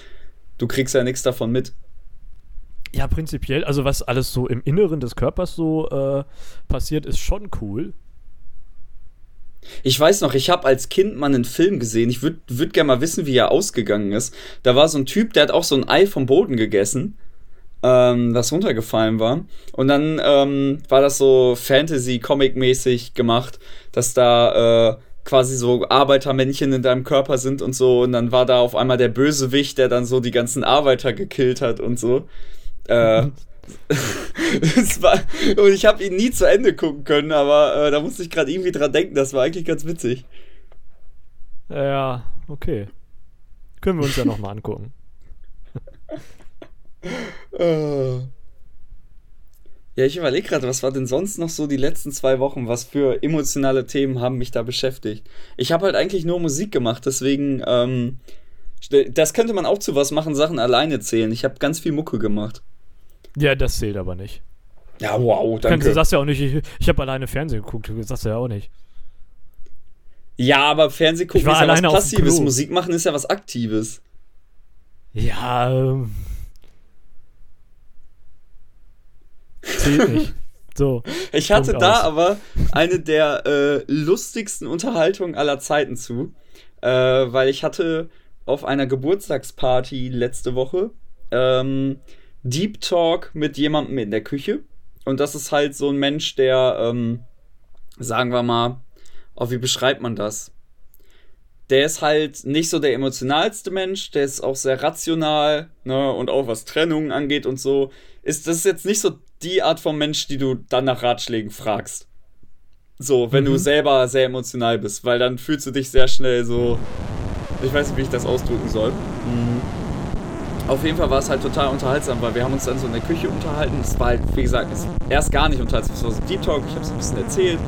Du kriegst ja nichts davon mit. Ja, prinzipiell, also was alles so im Inneren des Körpers so äh, passiert, ist schon cool. Ich weiß noch, ich habe als Kind mal einen Film gesehen. Ich würde würd gerne mal wissen, wie er ausgegangen ist. Da war so ein Typ, der hat auch so ein Ei vom Boden gegessen, ähm, das runtergefallen war. Und dann ähm, war das so Fantasy-Comic-mäßig gemacht, dass da äh, quasi so Arbeitermännchen in deinem Körper sind und so. Und dann war da auf einmal der Bösewicht, der dann so die ganzen Arbeiter gekillt hat und so. Äh, war, und ich habe ihn nie zu Ende gucken können, aber äh, da musste ich gerade irgendwie dran denken. Das war eigentlich ganz witzig. Ja, okay. Können wir uns ja nochmal angucken. äh. Ja, ich überlege gerade, was war denn sonst noch so die letzten zwei Wochen? Was für emotionale Themen haben mich da beschäftigt? Ich habe halt eigentlich nur Musik gemacht, deswegen, ähm, das könnte man auch zu was machen, Sachen alleine zählen. Ich habe ganz viel Mucke gemacht. Ja, das zählt aber nicht. Ja, wow, danke. Du sagst ja auch nicht, ich, ich habe alleine Fernsehen geguckt, du sagst ja auch nicht. Ja, aber Fernsehen gucken ist ja was Passives, Musik machen ist ja was Aktives. Ja, ähm. Zählt nicht. So. Ich hatte da aus. aber eine der äh, lustigsten Unterhaltungen aller Zeiten zu, äh, weil ich hatte auf einer Geburtstagsparty letzte Woche ähm, Deep Talk mit jemandem in der Küche. Und das ist halt so ein Mensch, der, ähm, sagen wir mal, oh, wie beschreibt man das? Der ist halt nicht so der emotionalste Mensch, der ist auch sehr rational, ne, und auch was Trennungen angeht und so. Ist das jetzt nicht so die Art von Mensch, die du dann nach Ratschlägen fragst? So, wenn mhm. du selber sehr emotional bist, weil dann fühlst du dich sehr schnell so. Ich weiß nicht, wie ich das ausdrücken soll. Mhm. Auf jeden Fall war es halt total unterhaltsam, weil wir haben uns dann so in der Küche unterhalten. Es war halt, wie gesagt, erst gar nicht unterhaltsam. Es war so Deep Talk, ich habe es ein bisschen erzählt,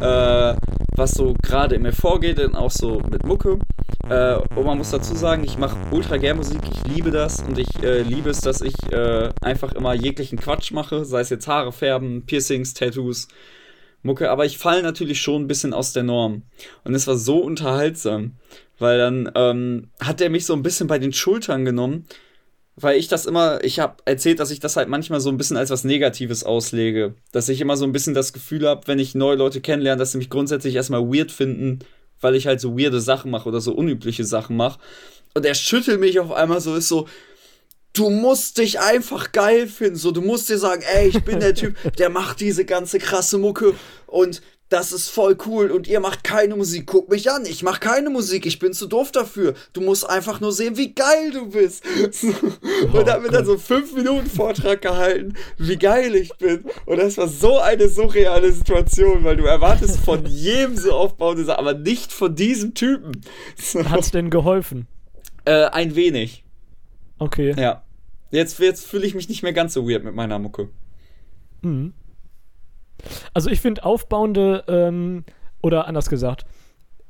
äh, was so gerade in mir vorgeht und auch so mit Mucke. Äh, und man muss dazu sagen, ich mache ultra gern Musik, ich liebe das und ich äh, liebe es, dass ich äh, einfach immer jeglichen Quatsch mache, sei es jetzt Haare färben, Piercings, Tattoos, Mucke, aber ich falle natürlich schon ein bisschen aus der Norm. Und es war so unterhaltsam, weil dann ähm, hat er mich so ein bisschen bei den Schultern genommen weil ich das immer, ich habe erzählt, dass ich das halt manchmal so ein bisschen als was Negatives auslege. Dass ich immer so ein bisschen das Gefühl habe, wenn ich neue Leute kennenlerne, dass sie mich grundsätzlich erstmal weird finden, weil ich halt so weirde Sachen mache oder so unübliche Sachen mache. Und er schüttelt mich auf einmal so, ist so, du musst dich einfach geil finden. So, du musst dir sagen, ey, ich bin der Typ, der macht diese ganze krasse Mucke und das ist voll cool und ihr macht keine Musik. Guck mich an, ich mach keine Musik, ich bin zu doof dafür. Du musst einfach nur sehen, wie geil du bist. Oh, und hat mir dann so fünf Minuten Vortrag gehalten, wie geil ich bin. Und das war so eine surreale Situation, weil du erwartest von jedem so aufbauende Sachen, aber nicht von diesem Typen. So. Hat's denn geholfen? Äh, ein wenig. Okay. Ja. Jetzt, jetzt fühle ich mich nicht mehr ganz so weird mit meiner Mucke. Mhm. Also ich finde aufbauende, ähm, oder anders gesagt,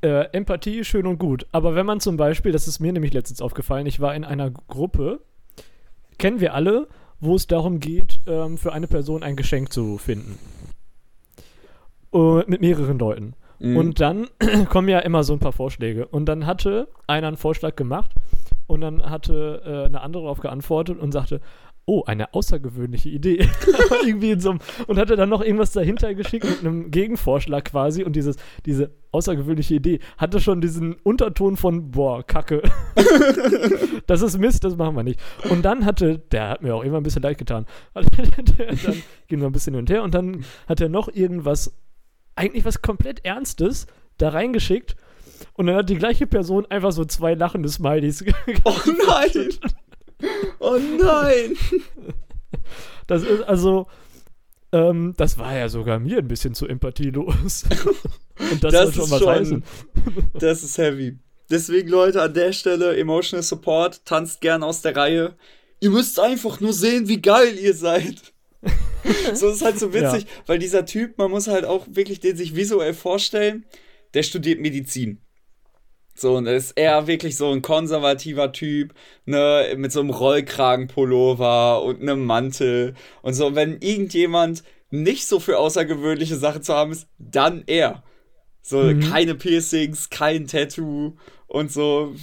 äh, Empathie schön und gut. Aber wenn man zum Beispiel, das ist mir nämlich letztens aufgefallen, ich war in einer Gruppe, kennen wir alle, wo es darum geht, ähm, für eine Person ein Geschenk zu finden. Uh, mit mehreren Leuten. Mhm. Und dann kommen ja immer so ein paar Vorschläge. Und dann hatte einer einen Vorschlag gemacht und dann hatte äh, eine andere darauf geantwortet und sagte, oh, eine außergewöhnliche Idee. Irgendwie in so einem, und hatte dann noch irgendwas dahinter geschickt mit einem Gegenvorschlag quasi und dieses, diese außergewöhnliche Idee hatte schon diesen Unterton von, boah, Kacke. das ist Mist, das machen wir nicht. Und dann hatte, der hat mir auch immer ein bisschen leid getan, dann ging wir ein bisschen hin und her und dann hat er noch irgendwas, eigentlich was komplett Ernstes da reingeschickt und dann hat die gleiche Person einfach so zwei lachende Smileys. oh nein! Oh nein! Das ist also. Ähm, das war ja sogar mir ein bisschen zu empathielos. Und das, das soll schon was schon, heißen. Das ist heavy. Deswegen, Leute, an der Stelle Emotional Support, tanzt gern aus der Reihe. Ihr müsst einfach nur sehen, wie geil ihr seid. so ist halt so witzig, ja. weil dieser Typ, man muss halt auch wirklich den sich visuell vorstellen, der studiert Medizin. So, und ist eher wirklich so ein konservativer Typ, ne, mit so einem Rollkragenpullover und einem Mantel und so. Und wenn irgendjemand nicht so für außergewöhnliche Sachen zu haben ist, dann er. So, mhm. keine Piercings, kein Tattoo und so.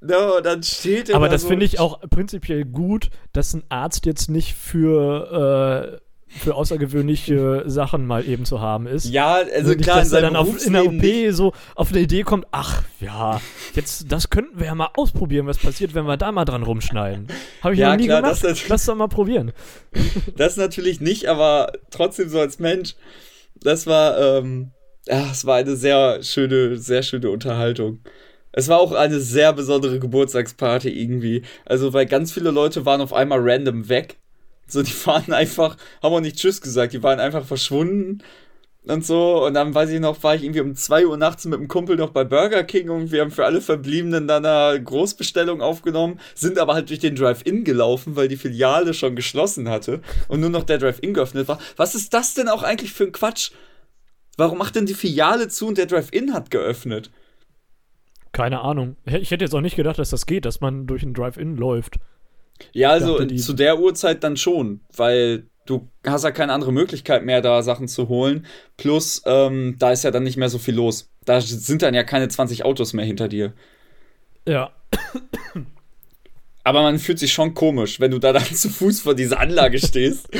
No, dann steht er Aber da das so finde ich auch prinzipiell gut, dass ein Arzt jetzt nicht für, äh, für außergewöhnliche Sachen mal eben zu haben ist. Ja, also nicht, klar, in dass er dann auf, in der OP nicht- so auf eine Idee kommt, ach ja, jetzt das könnten wir ja mal ausprobieren, was passiert, wenn wir da mal dran rumschneiden. Habe ich Ja, noch nie klar, gemacht. das Lass doch mal probieren. Das natürlich nicht, aber trotzdem so als Mensch, das war, ähm, ja, es war eine sehr schöne, sehr schöne Unterhaltung. Es war auch eine sehr besondere Geburtstagsparty irgendwie. Also, weil ganz viele Leute waren auf einmal random weg. So, die waren einfach, haben auch nicht Tschüss gesagt, die waren einfach verschwunden und so. Und dann weiß ich noch, war ich irgendwie um 2 Uhr nachts mit einem Kumpel noch bei Burger King und wir haben für alle Verbliebenen dann eine Großbestellung aufgenommen, sind aber halt durch den Drive-In gelaufen, weil die Filiale schon geschlossen hatte und nur noch der Drive-In geöffnet war. Was ist das denn auch eigentlich für ein Quatsch? Warum macht denn die Filiale zu und der Drive-In hat geöffnet? Keine Ahnung. Ich hätte jetzt auch nicht gedacht, dass das geht, dass man durch ein Drive-In läuft. Ja, also die- zu der Uhrzeit dann schon, weil du hast ja keine andere Möglichkeit mehr, da Sachen zu holen. Plus, ähm, da ist ja dann nicht mehr so viel los. Da sind dann ja keine 20 Autos mehr hinter dir. Ja. Aber man fühlt sich schon komisch, wenn du da dann zu Fuß vor dieser Anlage stehst.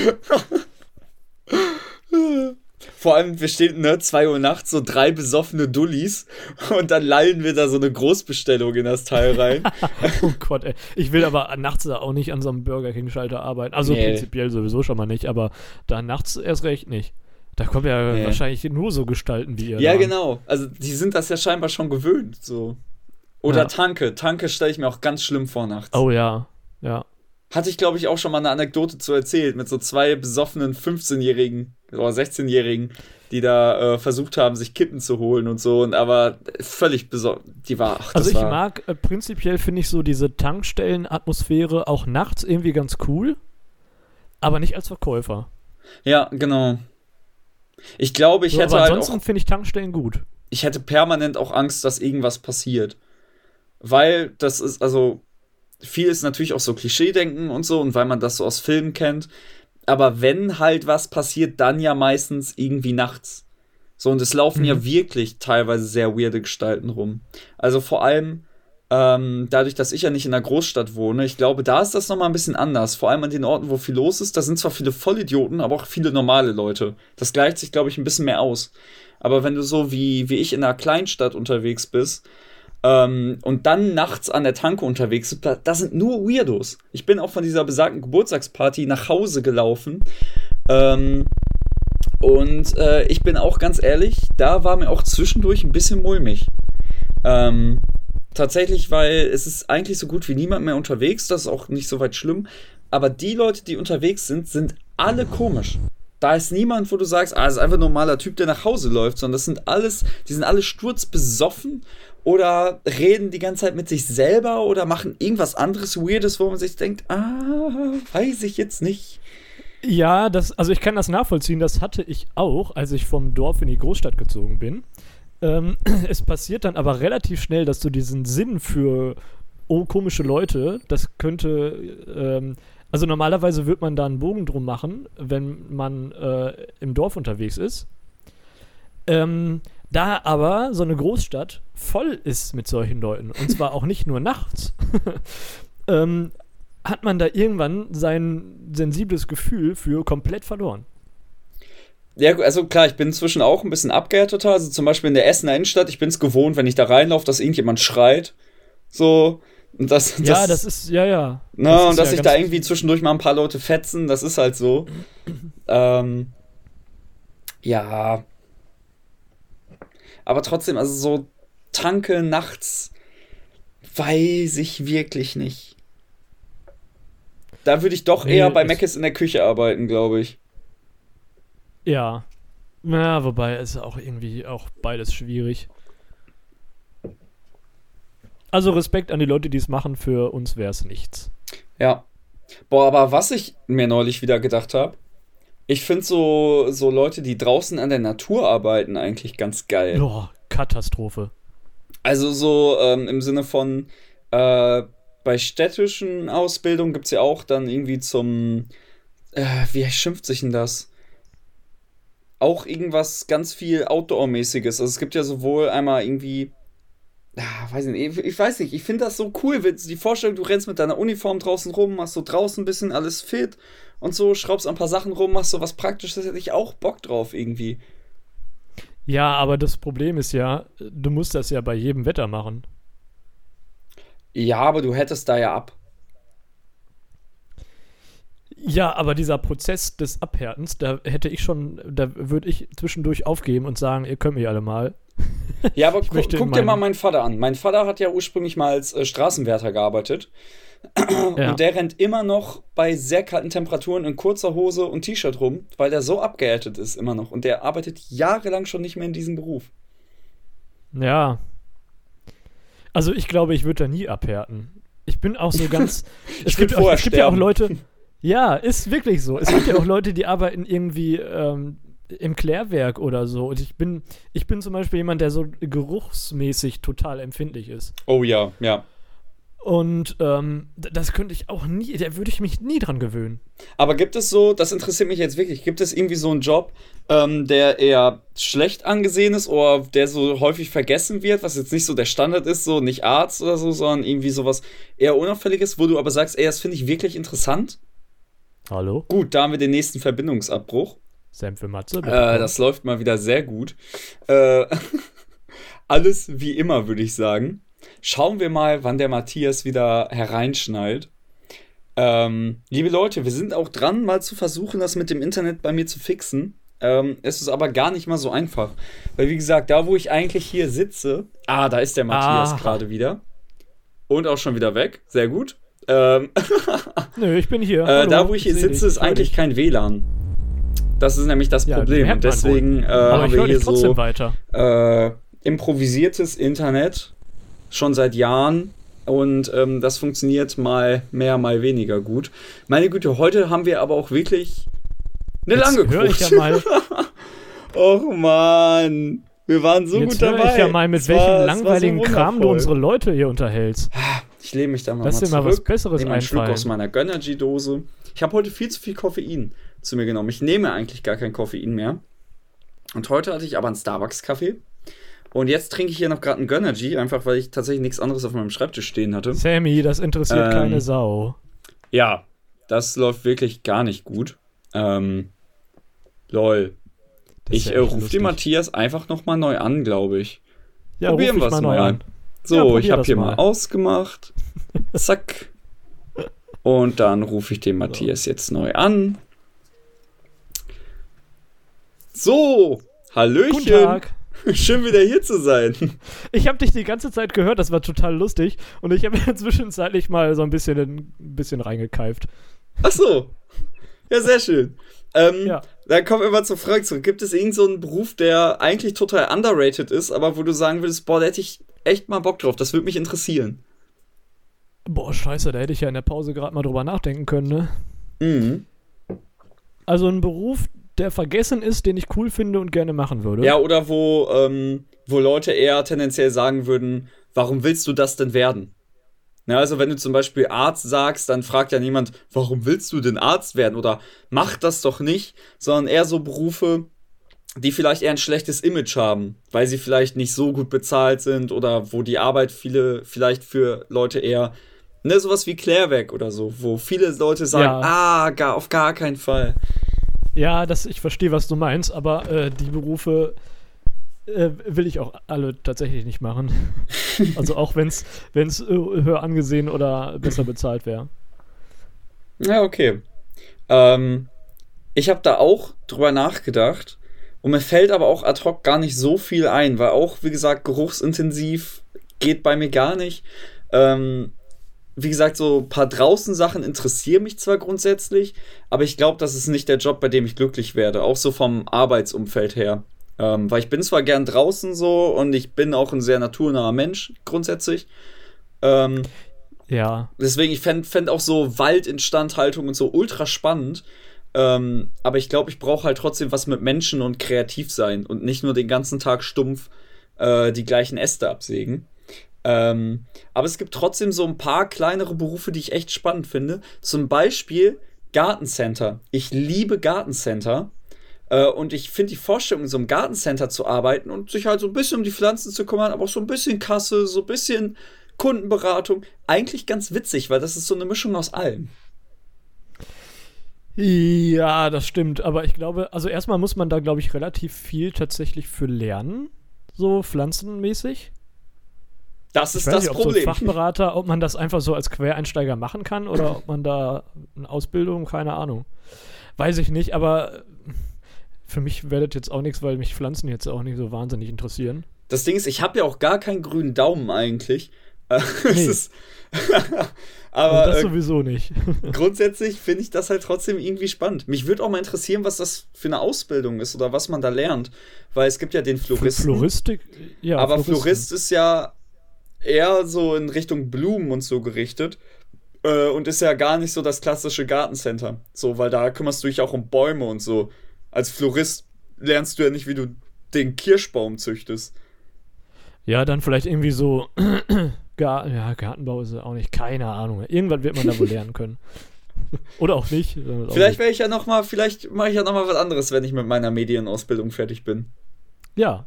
Vor allem, wir stehen, ne, 2 Uhr nachts, so drei besoffene Dullis und dann lallen wir da so eine Großbestellung in das Teil rein. Oh Gott, ey. Ich will aber nachts da auch nicht an so einem Burger King-Schalter arbeiten. Also Nee. prinzipiell sowieso schon mal nicht, aber da nachts erst recht nicht. Da kommen ja Nee. wahrscheinlich nur so Gestalten wie ihr. Ja, genau. Also, die sind das ja scheinbar schon gewöhnt, so. Oder Ja. Tanke. Tanke stelle ich mir auch ganz schlimm vor nachts. Oh ja, ja. Hatte ich, glaube ich, auch schon mal eine Anekdote zu erzählt mit so zwei besoffenen 15-Jährigen oder 16-Jährigen, die da äh, versucht haben, sich Kippen zu holen und so. Und aber völlig besoffen. Die war. Ach, Also ich war, mag, äh, prinzipiell finde ich so diese Tankstellenatmosphäre auch nachts irgendwie ganz cool, aber nicht als Verkäufer. Ja, genau. Ich glaube, ich So, hätte aber halt ansonsten auch. finde ich Tankstellen gut. Ich hätte permanent auch Angst, dass irgendwas passiert. Weil das ist, also, viel ist natürlich auch so Klischeedenken und so und weil man das so aus Filmen kennt. Aber wenn halt was passiert, dann ja meistens irgendwie nachts. So, und es laufen ja Mhm. wirklich teilweise sehr weirde Gestalten rum. Also vor allem ähm, dadurch, dass ich ja nicht in einer Großstadt wohne, ich glaube, da ist das nochmal ein bisschen anders. Vor allem an den Orten, wo viel los ist, da sind zwar viele Vollidioten, aber auch viele normale Leute. Das gleicht sich, glaube ich, ein bisschen mehr aus. Aber wenn du so wie, wie ich in einer Kleinstadt unterwegs bist, ähm, und dann nachts an der Tanke unterwegs sind, da, da sind nur Weirdos. Ich bin auch von dieser besagten Geburtstagsparty nach Hause gelaufen. Ähm, und äh, ich bin auch ganz ehrlich, da war mir auch zwischendurch ein bisschen mulmig. Ähm, tatsächlich, weil es ist eigentlich so gut wie niemand mehr unterwegs, das ist auch nicht so weit schlimm. Aber die Leute, die unterwegs sind, sind alle komisch. Da ist niemand, wo du sagst, ah, das ist einfach ein normaler Typ, der nach Hause läuft, sondern das sind alles, die sind alle sturzbesoffen oder reden die ganze Zeit mit sich selber oder machen irgendwas anderes Weirdes, wo man sich denkt, ah, weiß ich jetzt nicht. Ja, das, also ich kann das nachvollziehen. Das hatte ich auch, als ich vom Dorf in die Großstadt gezogen bin. Ähm, es passiert dann aber relativ schnell, dass du diesen Sinn für oh, komische Leute, das könnte, ähm, also normalerweise wird man da einen Bogen drum machen, wenn man äh, im Dorf unterwegs ist. Ähm, da aber so eine Großstadt voll ist mit solchen Leuten, und zwar auch nicht nur nachts, ähm, hat man da irgendwann sein sensibles Gefühl für komplett verloren. Ja, also klar, ich bin inzwischen auch ein bisschen abgehärteter. Also zum Beispiel in der Essener Innenstadt, ich bin es gewohnt, wenn ich da reinlaufe, dass irgendjemand schreit. So. Und das, das, ja, das ist, ja, ja. Na, Das und dass ja sich da irgendwie zwischendurch mal ein paar Leute fetzen, das ist halt so. ähm, ja. Aber trotzdem, also so Tanke nachts, weiß ich wirklich nicht. Da würde ich doch Nee, eher bei Meckes in der Küche arbeiten, glaube ich. Ja. Ja, wobei ist auch irgendwie auch beides schwierig. Also Respekt an die Leute, die es machen, für uns wäre es nichts. Ja. Boah, aber was ich mir neulich wieder gedacht habe, ich finde so, so Leute, die draußen an der Natur arbeiten, eigentlich ganz geil. Boah, Katastrophe. Also so ähm, im Sinne von, äh, bei städtischen Ausbildungen gibt es ja auch dann irgendwie zum, äh, wie schimpft sich denn das? Auch irgendwas ganz viel Outdoor-mäßiges. Also es gibt ja sowohl einmal irgendwie ja, weiß nicht, ich, ich weiß nicht, ich finde das so cool. Die Vorstellung, du rennst mit deiner Uniform draußen rum, machst so draußen ein bisschen alles fit und so, schraubst ein paar Sachen rum, machst so was Praktisches, hätte ich auch Bock drauf irgendwie. Ja, aber das Problem ist ja, du musst das ja bei jedem Wetter machen. Ja, aber du hättest da ja ab. Ja, aber dieser Prozess des Abhärtens, da hätte ich schon, da würde ich zwischendurch aufgeben und sagen, ihr könnt mich alle mal. Ja, aber gu guck dir mal meinen Vater an. Mein Vater hat ja ursprünglich mal als äh, Straßenwärter gearbeitet. Ja. Und der rennt immer noch bei sehr kalten Temperaturen in kurzer Hose und T-Shirt rum, weil der so abgehärtet ist immer noch. Und der arbeitet jahrelang schon nicht mehr in diesem Beruf. Ja. Also ich glaube, ich würde da nie abhärten. Ich bin auch so ganz. es, gibt auch, es gibt ja auch Leute. Ja, ist wirklich so. Es gibt ja auch Leute, die arbeiten irgendwie ähm, im Klärwerk oder so. Und ich bin, ich bin zum Beispiel jemand, der so geruchsmäßig total empfindlich ist. Oh ja, ja. Und ähm, das könnte ich auch nie, da würde ich mich nie dran gewöhnen. Aber gibt es so, das interessiert mich jetzt wirklich, gibt es irgendwie so einen Job, ähm, der eher schlecht angesehen ist oder der so häufig vergessen wird, was jetzt nicht so der Standard ist, so nicht Arzt oder so, sondern irgendwie sowas eher unauffälliges, wo du aber sagst, ey, das finde ich wirklich interessant? Hallo? Gut, da haben wir den nächsten Verbindungsabbruch. Sam für Matze. Äh, das läuft mal wieder sehr gut. Äh, alles wie immer, würde ich sagen. Schauen wir mal, wann der Matthias wieder hereinschnallt. Ähm, liebe Leute, wir sind auch dran, mal zu versuchen, das mit dem Internet bei mir zu fixen. Ähm, es ist aber gar nicht mal so einfach. Weil, wie gesagt, da, wo ich eigentlich hier sitze. Ah, da ist der Matthias gerade wieder. Und auch schon wieder weg. Sehr gut. Ähm, Nö, ich bin hier. Äh, da, wo ich hier sitze, ist eigentlich kein WLAN. Das ist nämlich das ja, Problem. Und deswegen äh, haben wir hier so äh, improvisiertes Internet schon seit Jahren. Und ähm, das funktioniert mal mehr, mal weniger gut. Meine Güte, heute haben wir aber auch wirklich eine Jetzt lange ich ja mal. Och man, wir waren so Jetzt gut dabei. ich ja mal, mit es welchem war, langweiligen so Kram du unsere Leute hier unterhältst. Ich lehne mich da mal, Lass mal dir mal was Besseres Nehme einen Schluck aus meiner Gönnergy-Dose. Ich habe heute viel zu viel Koffein zu mir genommen. Ich nehme eigentlich gar kein Koffein mehr. Und heute hatte ich aber einen Starbucks-Kaffee. Und jetzt trinke ich hier noch gerade einen Gönnergy, einfach weil ich tatsächlich nichts anderes auf meinem Schreibtisch stehen hatte. Sammy, das interessiert ähm, keine Sau. Ja, das läuft wirklich gar nicht gut. Ähm, lol. Das ich ja äh, rufe den Matthias einfach nochmal neu an, glaube ich. Ja, Probieren wir es mal. An. So, ja, ich habe hier mal ausgemacht. Zack. Und dann rufe ich den Matthias jetzt neu an. So, Hallöchen. Guten Tag. Schön wieder hier zu sein. Ich habe dich die ganze Zeit gehört, das war total lustig. Und ich habe zwischenzeitlich mal so ein bisschen, ein bisschen reingekeift. Ach so. Ja, sehr schön. Ähm, ja. Dann kommen wir mal zur Frage zurück. Gibt es irgendeinen so einen Beruf, der eigentlich total underrated ist, aber wo du sagen würdest, boah, da hätte ich echt mal Bock drauf, das würde mich interessieren? Boah, scheiße, da hätte ich ja in der Pause gerade mal drüber nachdenken können, ne? Mhm. Also ein Beruf, der vergessen ist, den ich cool finde und gerne machen würde. Ja, oder wo, ähm, wo Leute eher tendenziell sagen würden, warum willst du das denn werden? Ja, also wenn du zum Beispiel Arzt sagst, dann fragt ja niemand, warum willst du denn Arzt werden? Oder mach das doch nicht, sondern eher so Berufe, die vielleicht eher ein schlechtes Image haben, weil sie vielleicht nicht so gut bezahlt sind oder wo die Arbeit viele vielleicht für Leute eher, ne, sowas wie Klärwerk oder so, wo viele Leute sagen, ja. ah, gar, auf gar keinen Fall. Ja, das, ich verstehe, was du meinst, aber äh, die Berufe äh, will ich auch alle tatsächlich nicht machen. also auch wenn es äh, höher angesehen oder besser bezahlt wäre. Ja, okay. Ähm, ich habe da auch drüber nachgedacht und mir fällt aber auch ad hoc gar nicht so viel ein, weil auch, wie gesagt, geruchsintensiv geht bei mir gar nicht. Ähm, wie gesagt, so ein paar draußen Sachen interessieren mich zwar grundsätzlich, aber ich glaube, das ist nicht der Job, bei dem ich glücklich werde, auch so vom Arbeitsumfeld her. Ähm, weil ich bin zwar gern draußen so und ich bin auch ein sehr naturnaher Mensch grundsätzlich. Ähm, ja. Deswegen, ich fände fänd auch so Waldinstandhaltung und so ultra spannend. Ähm, aber ich glaube, ich brauche halt trotzdem was mit Menschen und kreativ sein und nicht nur den ganzen Tag stumpf äh, die gleichen Äste absägen. Ähm, aber es gibt trotzdem so ein paar kleinere Berufe, die ich echt spannend finde. Zum Beispiel Gartencenter. Ich liebe Gartencenter. Äh, und ich finde die Vorstellung, in so einem Gartencenter zu arbeiten und sich halt so ein bisschen um die Pflanzen zu kümmern, aber auch so ein bisschen Kasse, so ein bisschen Kundenberatung, eigentlich ganz witzig, weil das ist so eine Mischung aus allem. Ja, das stimmt. Aber ich glaube, also erstmal muss man da, glaube ich, relativ viel tatsächlich für lernen, so pflanzenmäßig. Das ist das nicht, Problem. So Fachberater, ob man das einfach so als Quereinsteiger machen kann oder ob man da eine Ausbildung, keine Ahnung. Weiß ich nicht, aber für mich wäre das jetzt auch nichts, weil mich Pflanzen jetzt auch nicht so wahnsinnig interessieren. Das Ding ist, ich habe ja auch gar keinen grünen Daumen eigentlich. Nee. ist, aber das äh, sowieso nicht. grundsätzlich finde ich das halt trotzdem irgendwie spannend. Mich würde auch mal interessieren, was das für eine Ausbildung ist oder was man da lernt. Weil es gibt ja den Floristen. Floristik, ja. aber Floristen. Florist ist ja eher so in Richtung Blumen und so gerichtet. Äh, und ist ja gar nicht so das klassische Gartencenter. So, weil da kümmerst du dich auch um Bäume und so. Als Florist lernst du ja nicht, wie du den Kirschbaum züchtest. Ja, dann vielleicht irgendwie so. Gar ja, Gartenbau ist auch nicht, keine Ahnung. Irgendwann wird man da wohl lernen können. Oder auch nicht. Vielleicht wäre ich ja noch mal, vielleicht mache ich ja noch mal was anderes, wenn ich mit meiner Medienausbildung fertig bin. Ja.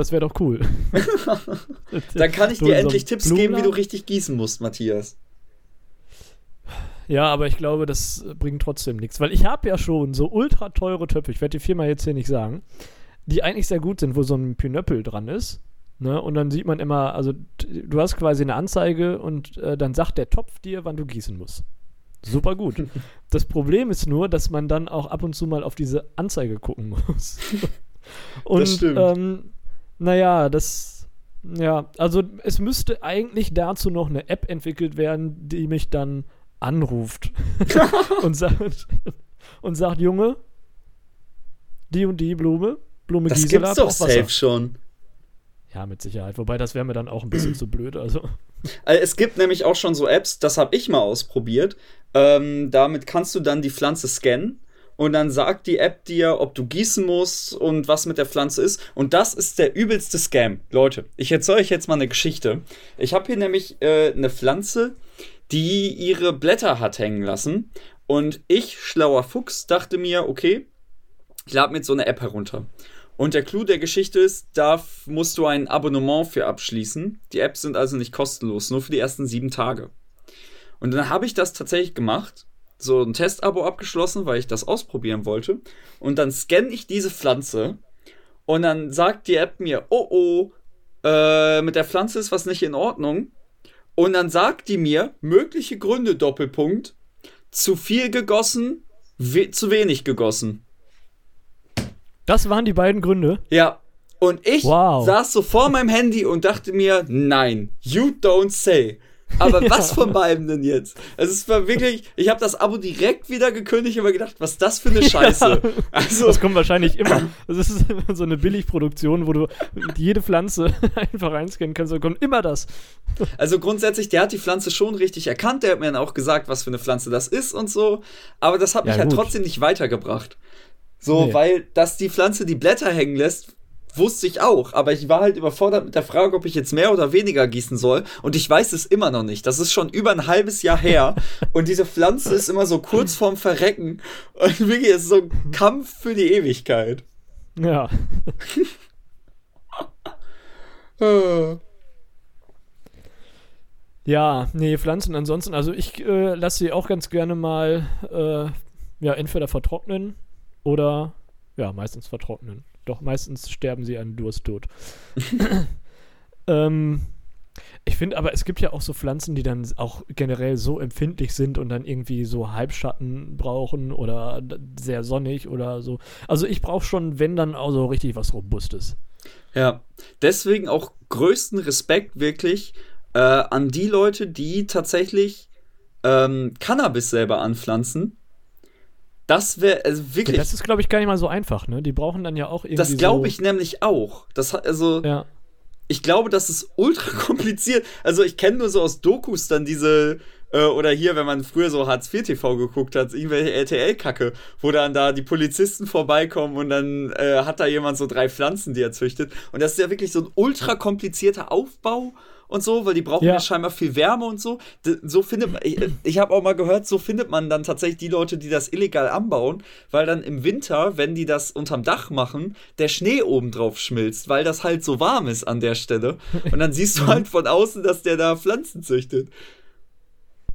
Das wäre doch cool. Dann kann ich dir endlich Tipps geben, wie du Blumenladen? richtig gießen musst, Matthias. Ja, aber ich glaube, das bringt trotzdem nichts. Weil ich habe ja schon so ultra teure Töpfe, ich werde die Firma jetzt hier nicht sagen, die eigentlich sehr gut sind, wo so ein Pinöppel dran ist. Ne? Und dann sieht man immer, also du hast quasi eine Anzeige und äh, dann sagt der Topf dir, wann du gießen musst. Super gut. Das Problem ist nur, dass man dann auch ab und zu mal auf diese Anzeige gucken muss. und stimmt. Ähm, naja, das ja, also es müsste eigentlich dazu noch eine App entwickelt werden, die mich dann anruft und sagt und sagt, Junge, die und die Blume, Blume Das Gisela gibt's doch safe schon. Ja, mit Sicherheit. Wobei das wäre mir dann auch ein bisschen zu blöd. Also Äh, Es gibt nämlich auch schon so Apps, das habe ich mal ausprobiert. Ähm, damit kannst du dann die Pflanze scannen und dann sagt die App dir, ob du gießen musst und was mit der Pflanze ist. Und das ist der übelste Scam. Leute, ich erzähle euch jetzt mal eine Geschichte. Ich habe hier nämlich äh, eine Pflanze, die ihre Blätter hat hängen lassen. Und ich, schlauer Fuchs, dachte mir, okay, ich lade mir jetzt so eine App herunter. Und der Clou der Geschichte ist, da musst du ein Abonnement für abschließen. Die Apps sind also nicht kostenlos, nur für die ersten sieben Tage. Und dann habe ich das tatsächlich gemacht, so ein Testabo abgeschlossen, weil ich das ausprobieren wollte. Und dann scanne ich diese Pflanze und dann sagt die App mir, oh oh, äh, mit der Pflanze ist was nicht in Ordnung. Und dann sagt die mir, mögliche Gründe, Doppelpunkt, zu viel gegossen, we zu wenig gegossen. das waren die beiden Gründe. Ja. Und ich Wow. saß so vor meinem Handy und dachte mir, nein, you don't say. Aber Ja. was von beiden denn jetzt? Also es war wirklich, ich habe das Abo direkt wieder gekündigt und mir gedacht, was ist das für eine Scheiße? Also, Das kommt wahrscheinlich immer. Das ist immer so eine Billigproduktion, wo du jede Pflanze einfach einscannen kannst und kommt immer das. also grundsätzlich, der hat die Pflanze schon richtig erkannt, der hat mir dann auch gesagt, was für eine Pflanze das ist und so. Aber das hat Ja, mich halt gut. trotzdem nicht weitergebracht. So, Nee. weil, dass die Pflanze die Blätter hängen lässt, wusste ich auch. Aber ich war halt überfordert mit der Frage, ob ich jetzt mehr oder weniger gießen soll. Und ich weiß es immer noch nicht. Das ist schon über ein halbes Jahr her. und diese Pflanze ist immer so kurz vorm Verrecken. Und wirklich, es ist so ein Kampf für die Ewigkeit. Ja. Ja, nee, Pflanzen ansonsten, also ich äh, lasse sie auch ganz gerne mal, äh, ja, entweder vertrocknen oder, ja, meistens vertrocknen. Doch meistens sterben sie einen Dursttod. ähm, ich finde aber, es gibt ja auch so Pflanzen, die dann auch generell so empfindlich sind und dann irgendwie so Halbschatten brauchen oder sehr sonnig oder so. Also ich brauche schon, wenn dann auch so richtig was Robustes. Ja, deswegen auch größten Respekt wirklich äh, an die Leute, die tatsächlich ähm, Cannabis selber anpflanzen. Das wäre also Ja, wirklich. das ist, glaube ich, gar nicht mal so einfach, ne? Die brauchen dann ja auch irgendwie. Das glaube so, ich nämlich auch. Das also. Ja. Ich glaube, das ist ultra kompliziert. Also ich kenne nur so aus Dokus dann diese äh, oder hier, wenn man früher so Hartz IV TV geguckt hat, irgendwelche RTL-Kacke, wo dann da die Polizisten vorbeikommen und dann äh, hat da jemand so drei Pflanzen, die er züchtet. Und das ist ja wirklich so ein ultra komplizierter Aufbau und so, weil die brauchen ja, ja scheinbar viel Wärme und so. So findet man, ich, ich habe auch mal gehört, so findet man dann tatsächlich die Leute, die das illegal anbauen, weil dann im Winter, wenn die das unterm Dach machen, der Schnee oben drauf schmilzt, weil das halt so warm ist an der Stelle. Und dann siehst du halt von außen, dass der da Pflanzen züchtet.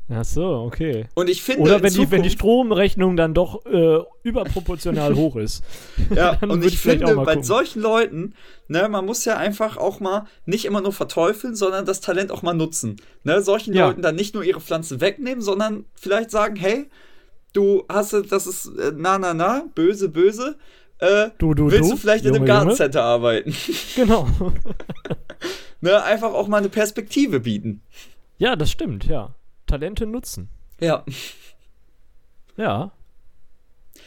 Ach so, okay. Und ich finde. Oder wenn, die, wenn die Stromrechnung dann doch äh, überproportional hoch ist. Ja, und ich, ich finde, bei solchen Leuten, ne, man muss ja einfach auch mal nicht immer nur verteufeln, sondern das Talent auch mal nutzen. Ne, solchen ja. Leuten dann nicht nur ihre Pflanzen wegnehmen, sondern vielleicht sagen, hey, du hast das ist äh, na na na, böse, böse. Äh, du, du, willst du, du vielleicht Junge, in einem Gartencenter Junge? arbeiten? Genau. ne, einfach auch mal eine Perspektive bieten. Ja, das stimmt, ja. Talente nutzen. Ja. Ja.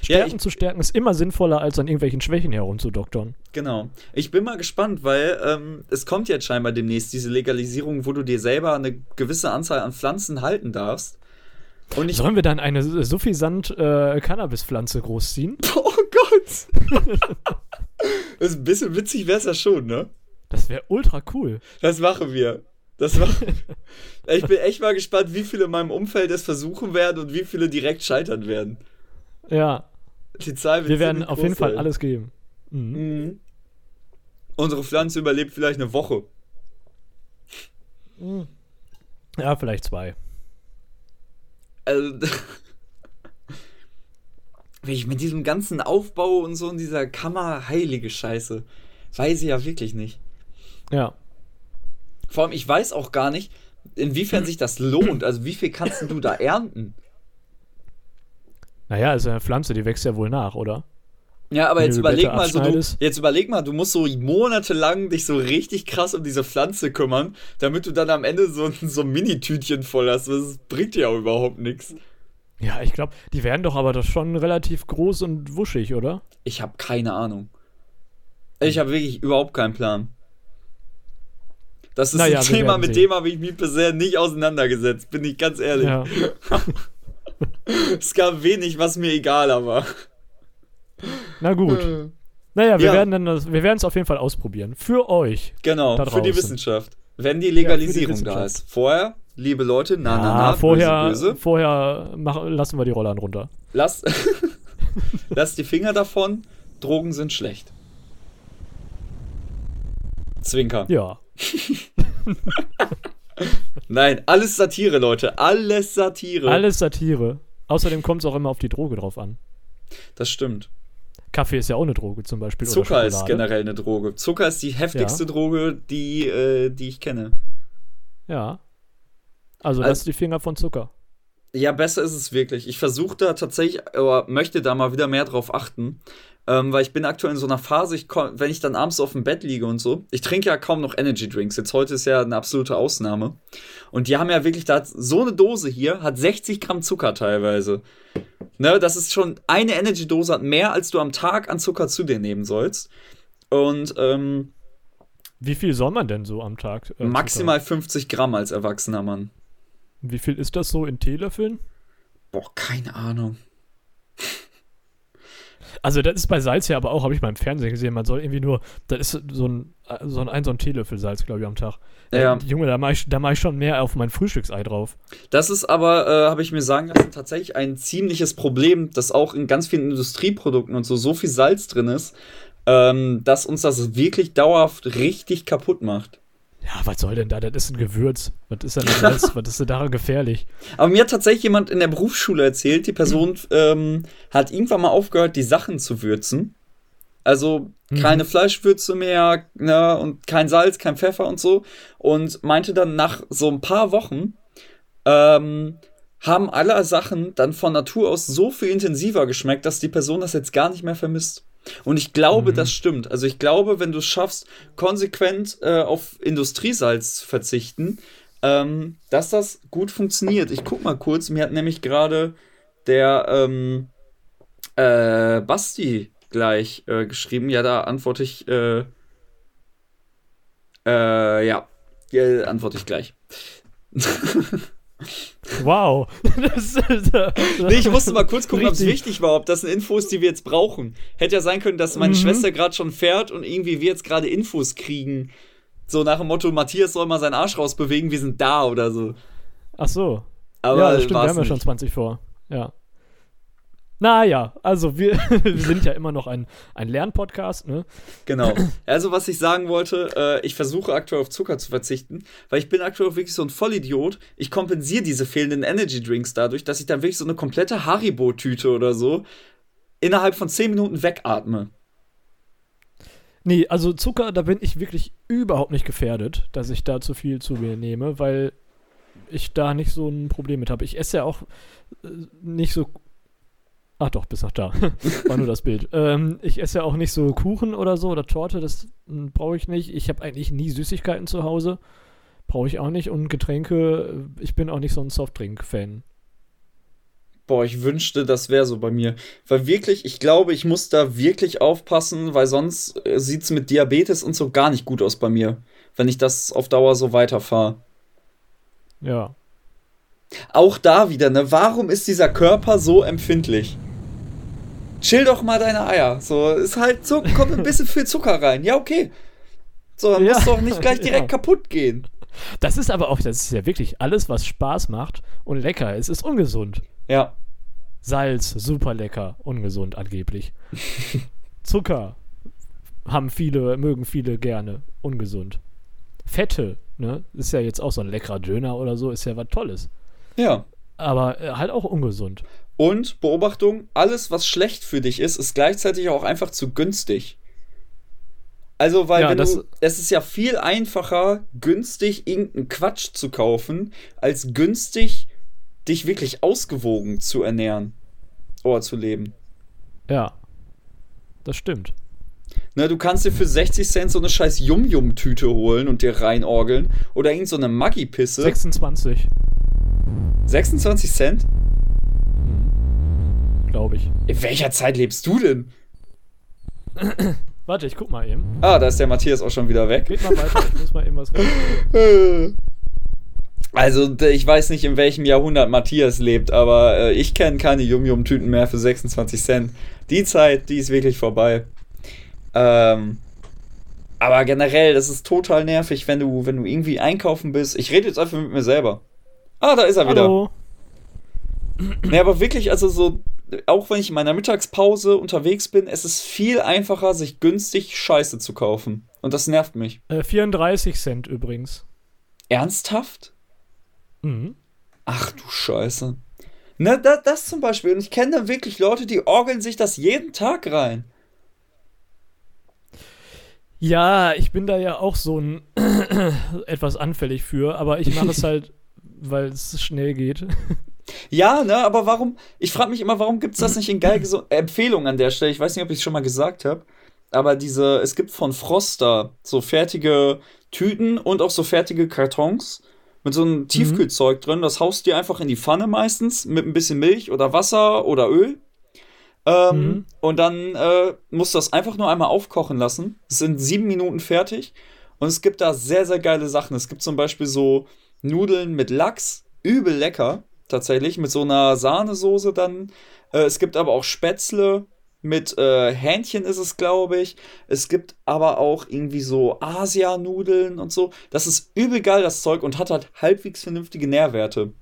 Stärken ja, zu stärken ist immer sinnvoller, als an irgendwelchen Schwächen herumzudoktern. Genau. Ich bin mal gespannt, weil ähm, es kommt jetzt scheinbar demnächst diese Legalisierung, wo du dir selber eine gewisse Anzahl an Pflanzen halten darfst. Und Sollen wir dann eine suffisant äh, Cannabispflanze großziehen? Oh Gott! das ist ein bisschen witzig wäre es ja schon, ne? Das wäre ultra cool. Das machen wir. Das war. ich bin echt mal gespannt, wie viele in meinem Umfeld es versuchen werden und wie viele direkt scheitern werden. Ja. Die Zahl wird Wir werden auf jeden Fall alles geben. Mhm. Mhm. Unsere Pflanze überlebt vielleicht eine Woche. Mhm. Ja, vielleicht zwei. Also. Wenn ich mit diesem ganzen Aufbau und so in dieser Kammer heilige Scheiße. Weiß ich ja wirklich nicht. Ja. Vor allem, ich weiß auch gar nicht, inwiefern sich das lohnt. Also, wie viel kannst du da ernten? Naja, ist eine Pflanze, die wächst ja wohl nach, oder? Ja, aber jetzt überleg mal so, du, jetzt überleg mal, du musst so monatelang dich so richtig krass um diese Pflanze kümmern, damit du dann am Ende so, so ein Mini-Tütchen voll hast. Das bringt dir ja überhaupt nichts. Ja, ich glaube, die werden doch aber doch schon relativ groß und wuschig, oder? Ich habe keine Ahnung. Ich habe wirklich überhaupt keinen Plan. Das ist naja, ein Thema, mit dem habe ich mich bisher nicht auseinandergesetzt, bin ich ganz ehrlich. Ja. es gab wenig, was mir egaler war. Na gut. Äh. Naja, wir ja. werden dann wir werden es auf jeden Fall ausprobieren. Für euch. Genau, für die Wissenschaft. Wenn die Legalisierung ja, die da ist. Vorher, liebe Leute, na, na, na, vorher, böse, böse. Vorher mach, lassen wir die Rollern runter. Lass, lass die Finger davon. Drogen sind schlecht. Zwinker. Ja. Nein, alles Satire, Leute. Alles Satire. Alles Satire. Außerdem kommt es auch immer auf die Droge drauf an. Das stimmt. Kaffee ist ja auch eine Droge zum Beispiel. Zucker ist generell eine Droge. Zucker ist die heftigste ja. Droge, die, äh, die ich kenne. Ja. Also, also lass die Finger von Zucker. Ja, besser ist es wirklich. Ich versuche da tatsächlich, oder möchte da mal wieder mehr drauf achten. Ähm, weil ich bin aktuell in so einer Phase, ich wenn ich dann abends auf dem Bett liege und so, ich trinke ja kaum noch Energy Drinks. Jetzt heute ist ja eine absolute Ausnahme. Und die haben ja wirklich, da so eine Dose hier, hat 60 Gramm Zucker teilweise. Ne, das ist schon eine Energy-Dose, hat mehr, als du am Tag an Zucker zu dir nehmen sollst. Und, ähm, Wie viel soll man denn so am Tag? Äh, maximal Zucker? 50 Gramm als erwachsener Mann. Wie viel ist das so in Teelöffeln? Boah, keine Ahnung. Also das ist bei Salz ja aber auch, habe ich mal im Fernsehen gesehen, man soll irgendwie nur, das ist so ein, so ein, so ein Teelöffel Salz, glaube ich, am Tag. Ja. Äh, Junge, da mache ich, mach ich schon mehr auf mein Frühstücksei drauf. Das ist aber, äh, habe ich mir sagen lassen, tatsächlich ein ziemliches Problem, dass auch in ganz vielen Industrieprodukten und so so viel Salz drin ist, ähm, dass uns das wirklich dauerhaft richtig kaputt macht. Ja, was soll denn da? Das ist ein Gewürz. Was ist denn das? was ist denn daran gefährlich? Aber mir hat tatsächlich jemand in der Berufsschule erzählt, die Person ähm, hat irgendwann mal aufgehört, die Sachen zu würzen. Also keine mhm. Fleischwürze mehr ne, und kein Salz, kein Pfeffer und so. Und meinte dann nach so ein paar Wochen, ähm, haben alle Sachen dann von Natur aus so viel intensiver geschmeckt, dass die Person das jetzt gar nicht mehr vermisst. Und ich glaube, mhm. das stimmt. Also ich glaube, wenn du es schaffst, konsequent äh, auf Industriesalz zu verzichten, ähm, dass das gut funktioniert. Ich guck mal kurz, mir hat nämlich gerade der ähm, äh, Basti gleich äh, geschrieben. Ja, da antworte ich. Äh, äh, ja, ja antworte ich gleich. Wow. Das, das, nee, ich musste mal kurz gucken, ob es wichtig war, ob das eine Info ist, die wir jetzt brauchen. Hätte ja sein können, dass meine mhm. Schwester gerade schon fährt und irgendwie wir jetzt gerade Infos kriegen, So nach dem Motto, Matthias soll mal seinen Arsch rausbewegen, wir sind da oder so. Ach so. Aber ja, das stimmt, wir haben ja schon nicht. 20 vor. Ja. Naja, also wir, wir sind ja immer noch ein, ein Lernpodcast, ne? Genau. Also, was ich sagen wollte, äh, ich versuche aktuell auf Zucker zu verzichten, weil ich bin aktuell wirklich so ein Vollidiot. Ich kompensiere diese fehlenden Energy Drinks dadurch, dass ich dann wirklich so eine komplette Haribo-Tüte oder so innerhalb von 10 Minuten wegatme. Nee, also Zucker, da bin ich wirklich überhaupt nicht gefährdet, dass ich da zu viel zu mir nehme, weil ich da nicht so ein Problem mit habe. Ich esse ja auch äh, nicht so. Ach doch, bis nach da. War nur das Bild. Ähm, ich esse ja auch nicht so Kuchen oder so oder Torte, das brauche ich nicht. Ich habe eigentlich nie Süßigkeiten zu Hause. Brauche ich auch nicht. Und Getränke, äh, ich bin auch nicht so ein Softdrink-Fan. Boah, ich wünschte, das wäre so bei mir. Weil wirklich, ich glaube, ich muss da wirklich aufpassen, weil sonst äh, sieht es mit Diabetes und so gar nicht gut aus bei mir, wenn ich das auf Dauer so weiterfahre. Ja. Auch da wieder, ne? Warum ist dieser Körper so empfindlich? Chill doch mal deine Eier. So, ist halt so, kommt ein bisschen viel Zucker rein. Ja, okay. So, dann Ja. muss doch nicht gleich direkt Ja. kaputt gehen. Das ist aber auch, das ist ja wirklich alles, was Spaß macht und lecker ist, ist ungesund. Ja. Salz, super lecker, ungesund angeblich. Zucker haben viele, mögen viele gerne, ungesund. Fette, ne, ist ja jetzt auch so ein leckerer Döner oder so, ist ja was Tolles. Ja. Aber äh, halt auch ungesund. Und Beobachtung, alles, was schlecht für dich ist, ist gleichzeitig auch einfach zu günstig. Also, weil Ja, wenn du, es ist ja viel einfacher, günstig irgendeinen Quatsch zu kaufen, als günstig dich wirklich ausgewogen zu ernähren oder zu leben. Ja. Das stimmt. Ne, du kannst dir für 60 Cent so eine scheiß Yum-Yum-Tüte holen und dir reinorgeln. Oder irgend so eine Maggi-Pisse. 26, 26 Cent? Glaube ich. In welcher Zeit lebst du denn? Warte, ich guck mal eben. Ah, da ist der Matthias auch schon wieder weg. Geht mal weiter, ich muss mal eben was rein. Also, ich weiß nicht, in welchem Jahrhundert Matthias lebt, aber äh, ich kenne keine Yum-Yum-Tüten mehr für 26 Cent. Die Zeit, die ist wirklich vorbei. Ähm, aber generell, das ist total nervig, wenn du, wenn du irgendwie einkaufen bist. Ich rede jetzt einfach mit mir selber. Ah, da ist er wieder. Hallo. Nee, aber wirklich, also so, auch wenn ich in meiner Mittagspause unterwegs bin, es ist viel einfacher, sich günstig Scheiße zu kaufen. Und das nervt mich. Äh, 34 Cent übrigens. Ernsthaft? Mhm. Ach du Scheiße. Ne, da, das zum Beispiel. Und ich kenne da wirklich Leute, die orgeln sich das jeden Tag rein. Ja, ich bin da ja auch so ein etwas anfällig für, aber ich mache es halt, weil es schnell geht. Ja, ne, aber warum? Ich frage mich immer, warum gibt es das nicht in geil gesu- Empfehlung an der Stelle? Ich weiß nicht, ob ich es schon mal gesagt habe. Aber diese, es gibt von Froster so fertige Tüten und auch so fertige Kartons mit so einem Tiefkühlzeug drin. Das haust du dir einfach in die Pfanne meistens mit ein bisschen Milch oder Wasser oder Öl. Ähm, Mhm. Und dann äh, musst du das einfach nur einmal aufkochen lassen. Es sind sieben Minuten fertig. Und es gibt da sehr, sehr geile Sachen. Es gibt zum Beispiel so Nudeln mit Lachs. Übel lecker, tatsächlich. Mit so einer Sahnesoße dann. Äh, es gibt aber auch Spätzle. Mit äh, Hähnchen ist es, glaube ich. Es gibt aber auch irgendwie so Asianudeln und so. Das ist übel geil, das Zeug, und hat halt halbwegs vernünftige Nährwerte.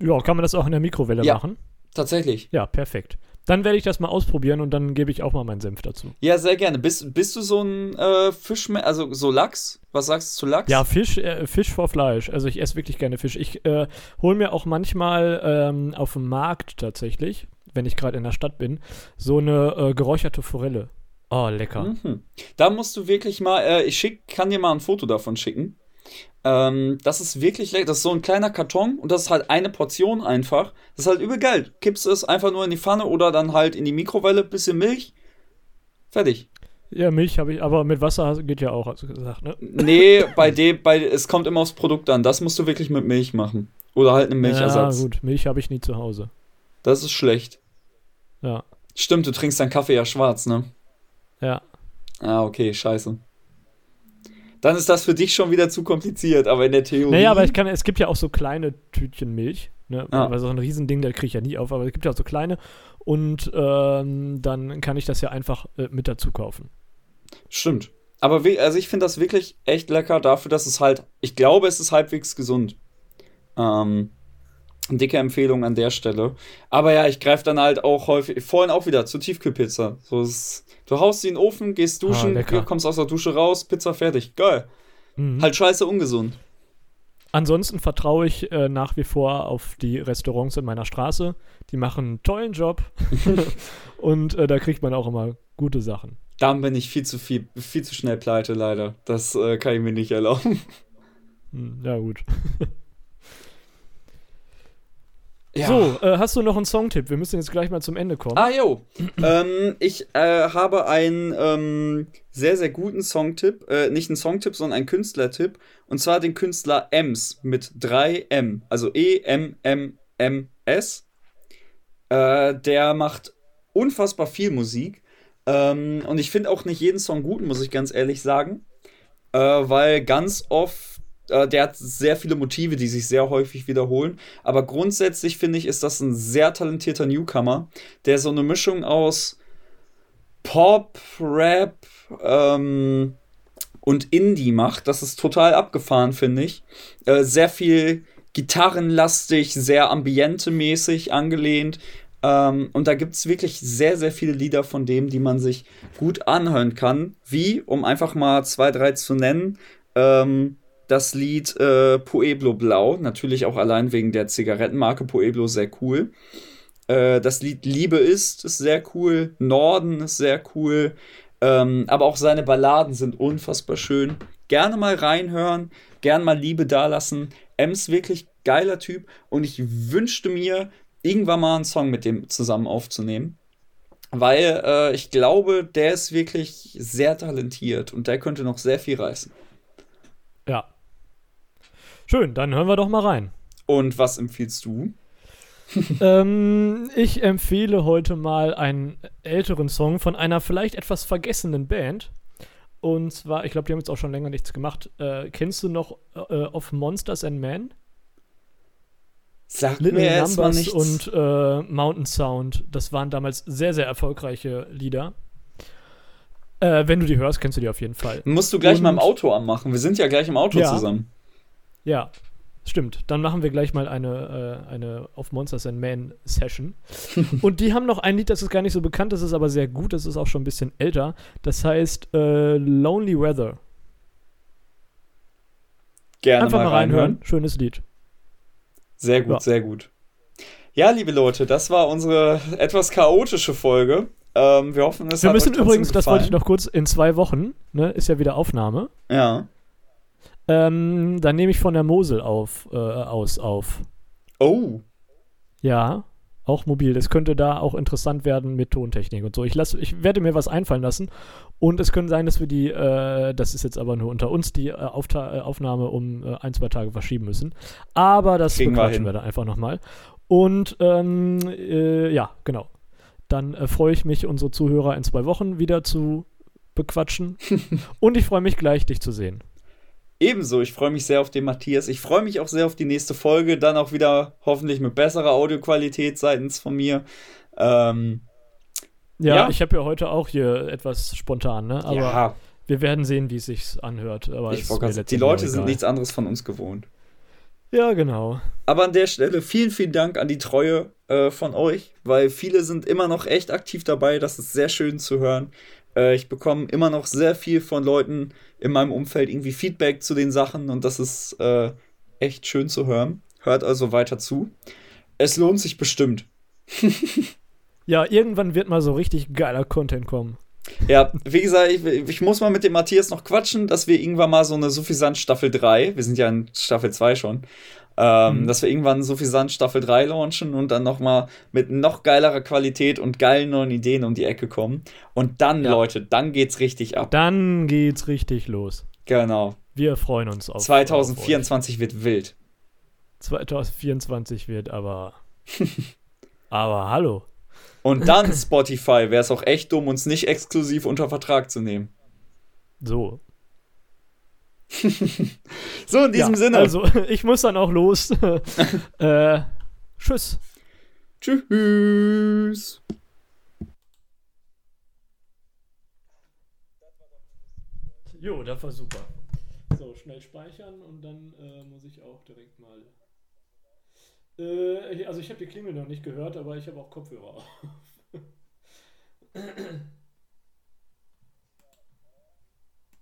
Ja, kann man das auch in der Mikrowelle Ja. machen? Tatsächlich. Ja, perfekt. Dann werde ich das mal ausprobieren und dann gebe ich auch mal meinen Senf dazu. Ja, sehr gerne. Bist, bist du so ein äh, Fischmensch, also so Lachs? Was sagst du zu Lachs? Ja, Fisch, äh, Fisch vor Fleisch. Also ich esse wirklich gerne Fisch. Ich äh, hole mir auch manchmal ähm, auf dem Markt tatsächlich, wenn ich gerade in der Stadt bin, so eine äh, geräucherte Forelle. Oh, lecker. Mhm. Da musst du wirklich mal, äh, ich schick, kann dir mal ein Foto davon schicken. Ähm, das ist wirklich lecker. Das ist so ein kleiner Karton und das ist halt eine Portion einfach. Das ist halt übel geil. Kippst es einfach nur in die Pfanne oder dann halt in die Mikrowelle, bisschen Milch. Fertig. Ja, Milch habe ich, aber mit Wasser geht ja auch, hast du gesagt, ne? Nee, bei dem, bei, es kommt immer aufs Produkt an. Das musst du wirklich mit Milch machen. Oder halt einen Milchersatz. Ja, gut, Milch habe ich nie zu Hause. Das ist schlecht. Ja, Stimmt, du trinkst deinen Kaffee ja schwarz, ne? ja. Ah, okay, scheiße. Dann ist das für dich schon wieder zu kompliziert, aber in der Theorie. Naja, aber ich kann, es gibt ja auch so kleine Tütchen Milch, ne? Ja. Weil so ein Riesending, der kriege ich ja nie auf, aber es gibt ja auch so kleine und ähm, dann kann ich das ja einfach äh, mit dazu kaufen. Stimmt. Aber also ich finde das wirklich echt lecker dafür, dass es halt, ich glaube, es ist halbwegs gesund. Ähm, dicke Empfehlung an der Stelle. Aber ja, ich greife dann halt auch häufig, vorhin auch wieder zur Tiefkühlpizza. So ist, du haust sie in den Ofen, gehst duschen, lecker. kommst aus der Dusche raus, Pizza fertig. Geil. Mhm. Halt scheiße ungesund. Ansonsten vertraue ich äh, nach wie vor auf die Restaurants in meiner Straße. Die machen einen tollen Job und äh, da kriegt man auch immer gute Sachen. Dann bin ich viel zu viel, viel zu schnell pleite, leider. Das äh, kann ich mir nicht erlauben. Hm, ja, gut. Ja. So, äh, hast du noch einen Songtipp? Wir müssen jetzt gleich mal zum Ende kommen. Ah, jo. ähm, ich äh, habe einen ähm, sehr, sehr guten Songtipp. Äh, nicht einen Songtipp, sondern einen Künstlertipp. Und zwar den Künstler Ems mit 3M. Also E-M-M-M-S. Äh, der macht unfassbar viel Musik. Ähm, und ich finde auch nicht jeden Song gut, muss ich ganz ehrlich sagen. Äh, weil ganz oft, äh, der hat sehr viele Motive, die sich sehr häufig wiederholen. Aber grundsätzlich finde ich, ist das ein sehr talentierter Newcomer, der so eine Mischung aus Pop, Rap ähm, und Indie macht. Das ist total abgefahren, finde ich. Äh, sehr viel gitarrenlastig, sehr ambiente-mäßig angelehnt. Ähm, und da gibt es wirklich sehr, sehr viele Lieder von dem, die man sich gut anhören kann. Wie, um einfach mal zwei, drei zu nennen, ähm, das Lied äh, Pueblo Blau, natürlich auch allein wegen der Zigarettenmarke Pueblo sehr cool. Äh, das Lied Liebe ist ist sehr cool, Norden ist sehr cool, ähm, aber auch seine Balladen sind unfassbar schön. Gerne mal reinhören, gern mal Liebe dalassen. Ems wirklich geiler Typ und ich wünschte mir, irgendwann mal einen Song mit dem zusammen aufzunehmen. Weil äh, ich glaube, der ist wirklich sehr talentiert und der könnte noch sehr viel reißen. Ja. Schön, dann hören wir doch mal rein. Und was empfiehlst du? ähm, ich empfehle heute mal einen älteren Song von einer vielleicht etwas vergessenen Band. Und zwar, ich glaube, die haben jetzt auch schon länger nichts gemacht. Äh, kennst du noch äh, of Monsters and Men? Sag Little mir Numbers und äh, Mountain Sound. Das waren damals sehr, sehr erfolgreiche Lieder. Äh, wenn du die hörst, kennst du die auf jeden Fall. Musst du gleich mal im Und- Auto anmachen. Wir sind ja gleich im Auto Ja. zusammen. Ja, stimmt. Dann machen wir gleich mal eine, äh, eine auf Monsters and Men Session. Und die haben noch ein Lied, das ist gar nicht so bekannt, das ist aber sehr gut, das ist auch schon ein bisschen älter. Das heißt äh, Lonely Weather. Gerne Einfach mal reinhören. reinhören. Schönes Lied. Sehr gut, Ja. sehr gut. Ja, liebe Leute, das war unsere etwas chaotische Folge. Ähm, wir hoffen, es Wir hat müssen euch übrigens, das wollte ich noch kurz, in zwei Wochen, ne, ist ja wieder Aufnahme. Ja. Ähm, dann nehme ich von der Mosel auf, äh, aus auf. Oh. Ja, auch mobil. Das könnte da auch interessant werden mit Tontechnik und so. Ich, lass, ich werde mir was einfallen lassen. Und es könnte sein, dass wir die, äh, das ist jetzt aber nur unter uns, die äh, äh, Aufnahme um äh, ein, zwei Tage verschieben müssen. Aber das Kriegen bequatschen wir dann einfach nochmal. Und ähm, äh, ja, genau. Dann äh, freue ich mich, unsere Zuhörer in zwei Wochen wieder zu bequatschen. und ich freue mich gleich, dich zu sehen. Ebenso, ich freue mich sehr auf den Matthias. Ich freue mich auch sehr auf die nächste Folge. Dann auch wieder hoffentlich mit besserer Audioqualität seitens von mir. Ähm, Ja, Ja. ich habe ja heute auch hier etwas spontan, ne? Aber ja, wir werden sehen, wie es sich anhört. Aber ich sagen, die Leute sind nichts anderes von uns gewohnt. Ja, genau. Aber an der Stelle vielen, vielen Dank an die Treue äh, von euch, weil viele sind immer noch echt aktiv dabei. Das ist sehr schön zu hören. Äh, ich bekomme immer noch sehr viel von Leuten in meinem Umfeld irgendwie Feedback zu den Sachen und das ist äh, echt schön zu hören. Hört also weiter zu. Es lohnt sich bestimmt. Ja, irgendwann wird mal so richtig geiler Content kommen. Ja, wie gesagt, ich, ich muss mal mit dem Matthias noch quatschen, dass wir irgendwann mal so eine Suffisant Staffel 3, wir sind ja in Staffel 2 schon, ähm, Mhm. dass wir irgendwann Suffisant Staffel 3 launchen und dann noch mal mit noch geilerer Qualität und geilen neuen Ideen um die Ecke kommen. Und dann, Ja. Leute, dann geht's richtig ab. Dann geht's richtig los. Genau. Wir freuen uns auf. 2024 wird wild. Auf euch. 2024 wird aber. aber hallo. Und dann Spotify, wäre es auch echt dumm, uns nicht exklusiv unter Vertrag zu nehmen. So. So, in diesem ja, Sinne. Also, ich muss dann auch los. äh, tschüss. Jo, das war super. So, schnell speichern und dann äh, muss ich auch direkt mal. Äh, also ich habe die Klingel noch nicht gehört, aber ich habe auch Kopfhörer auf.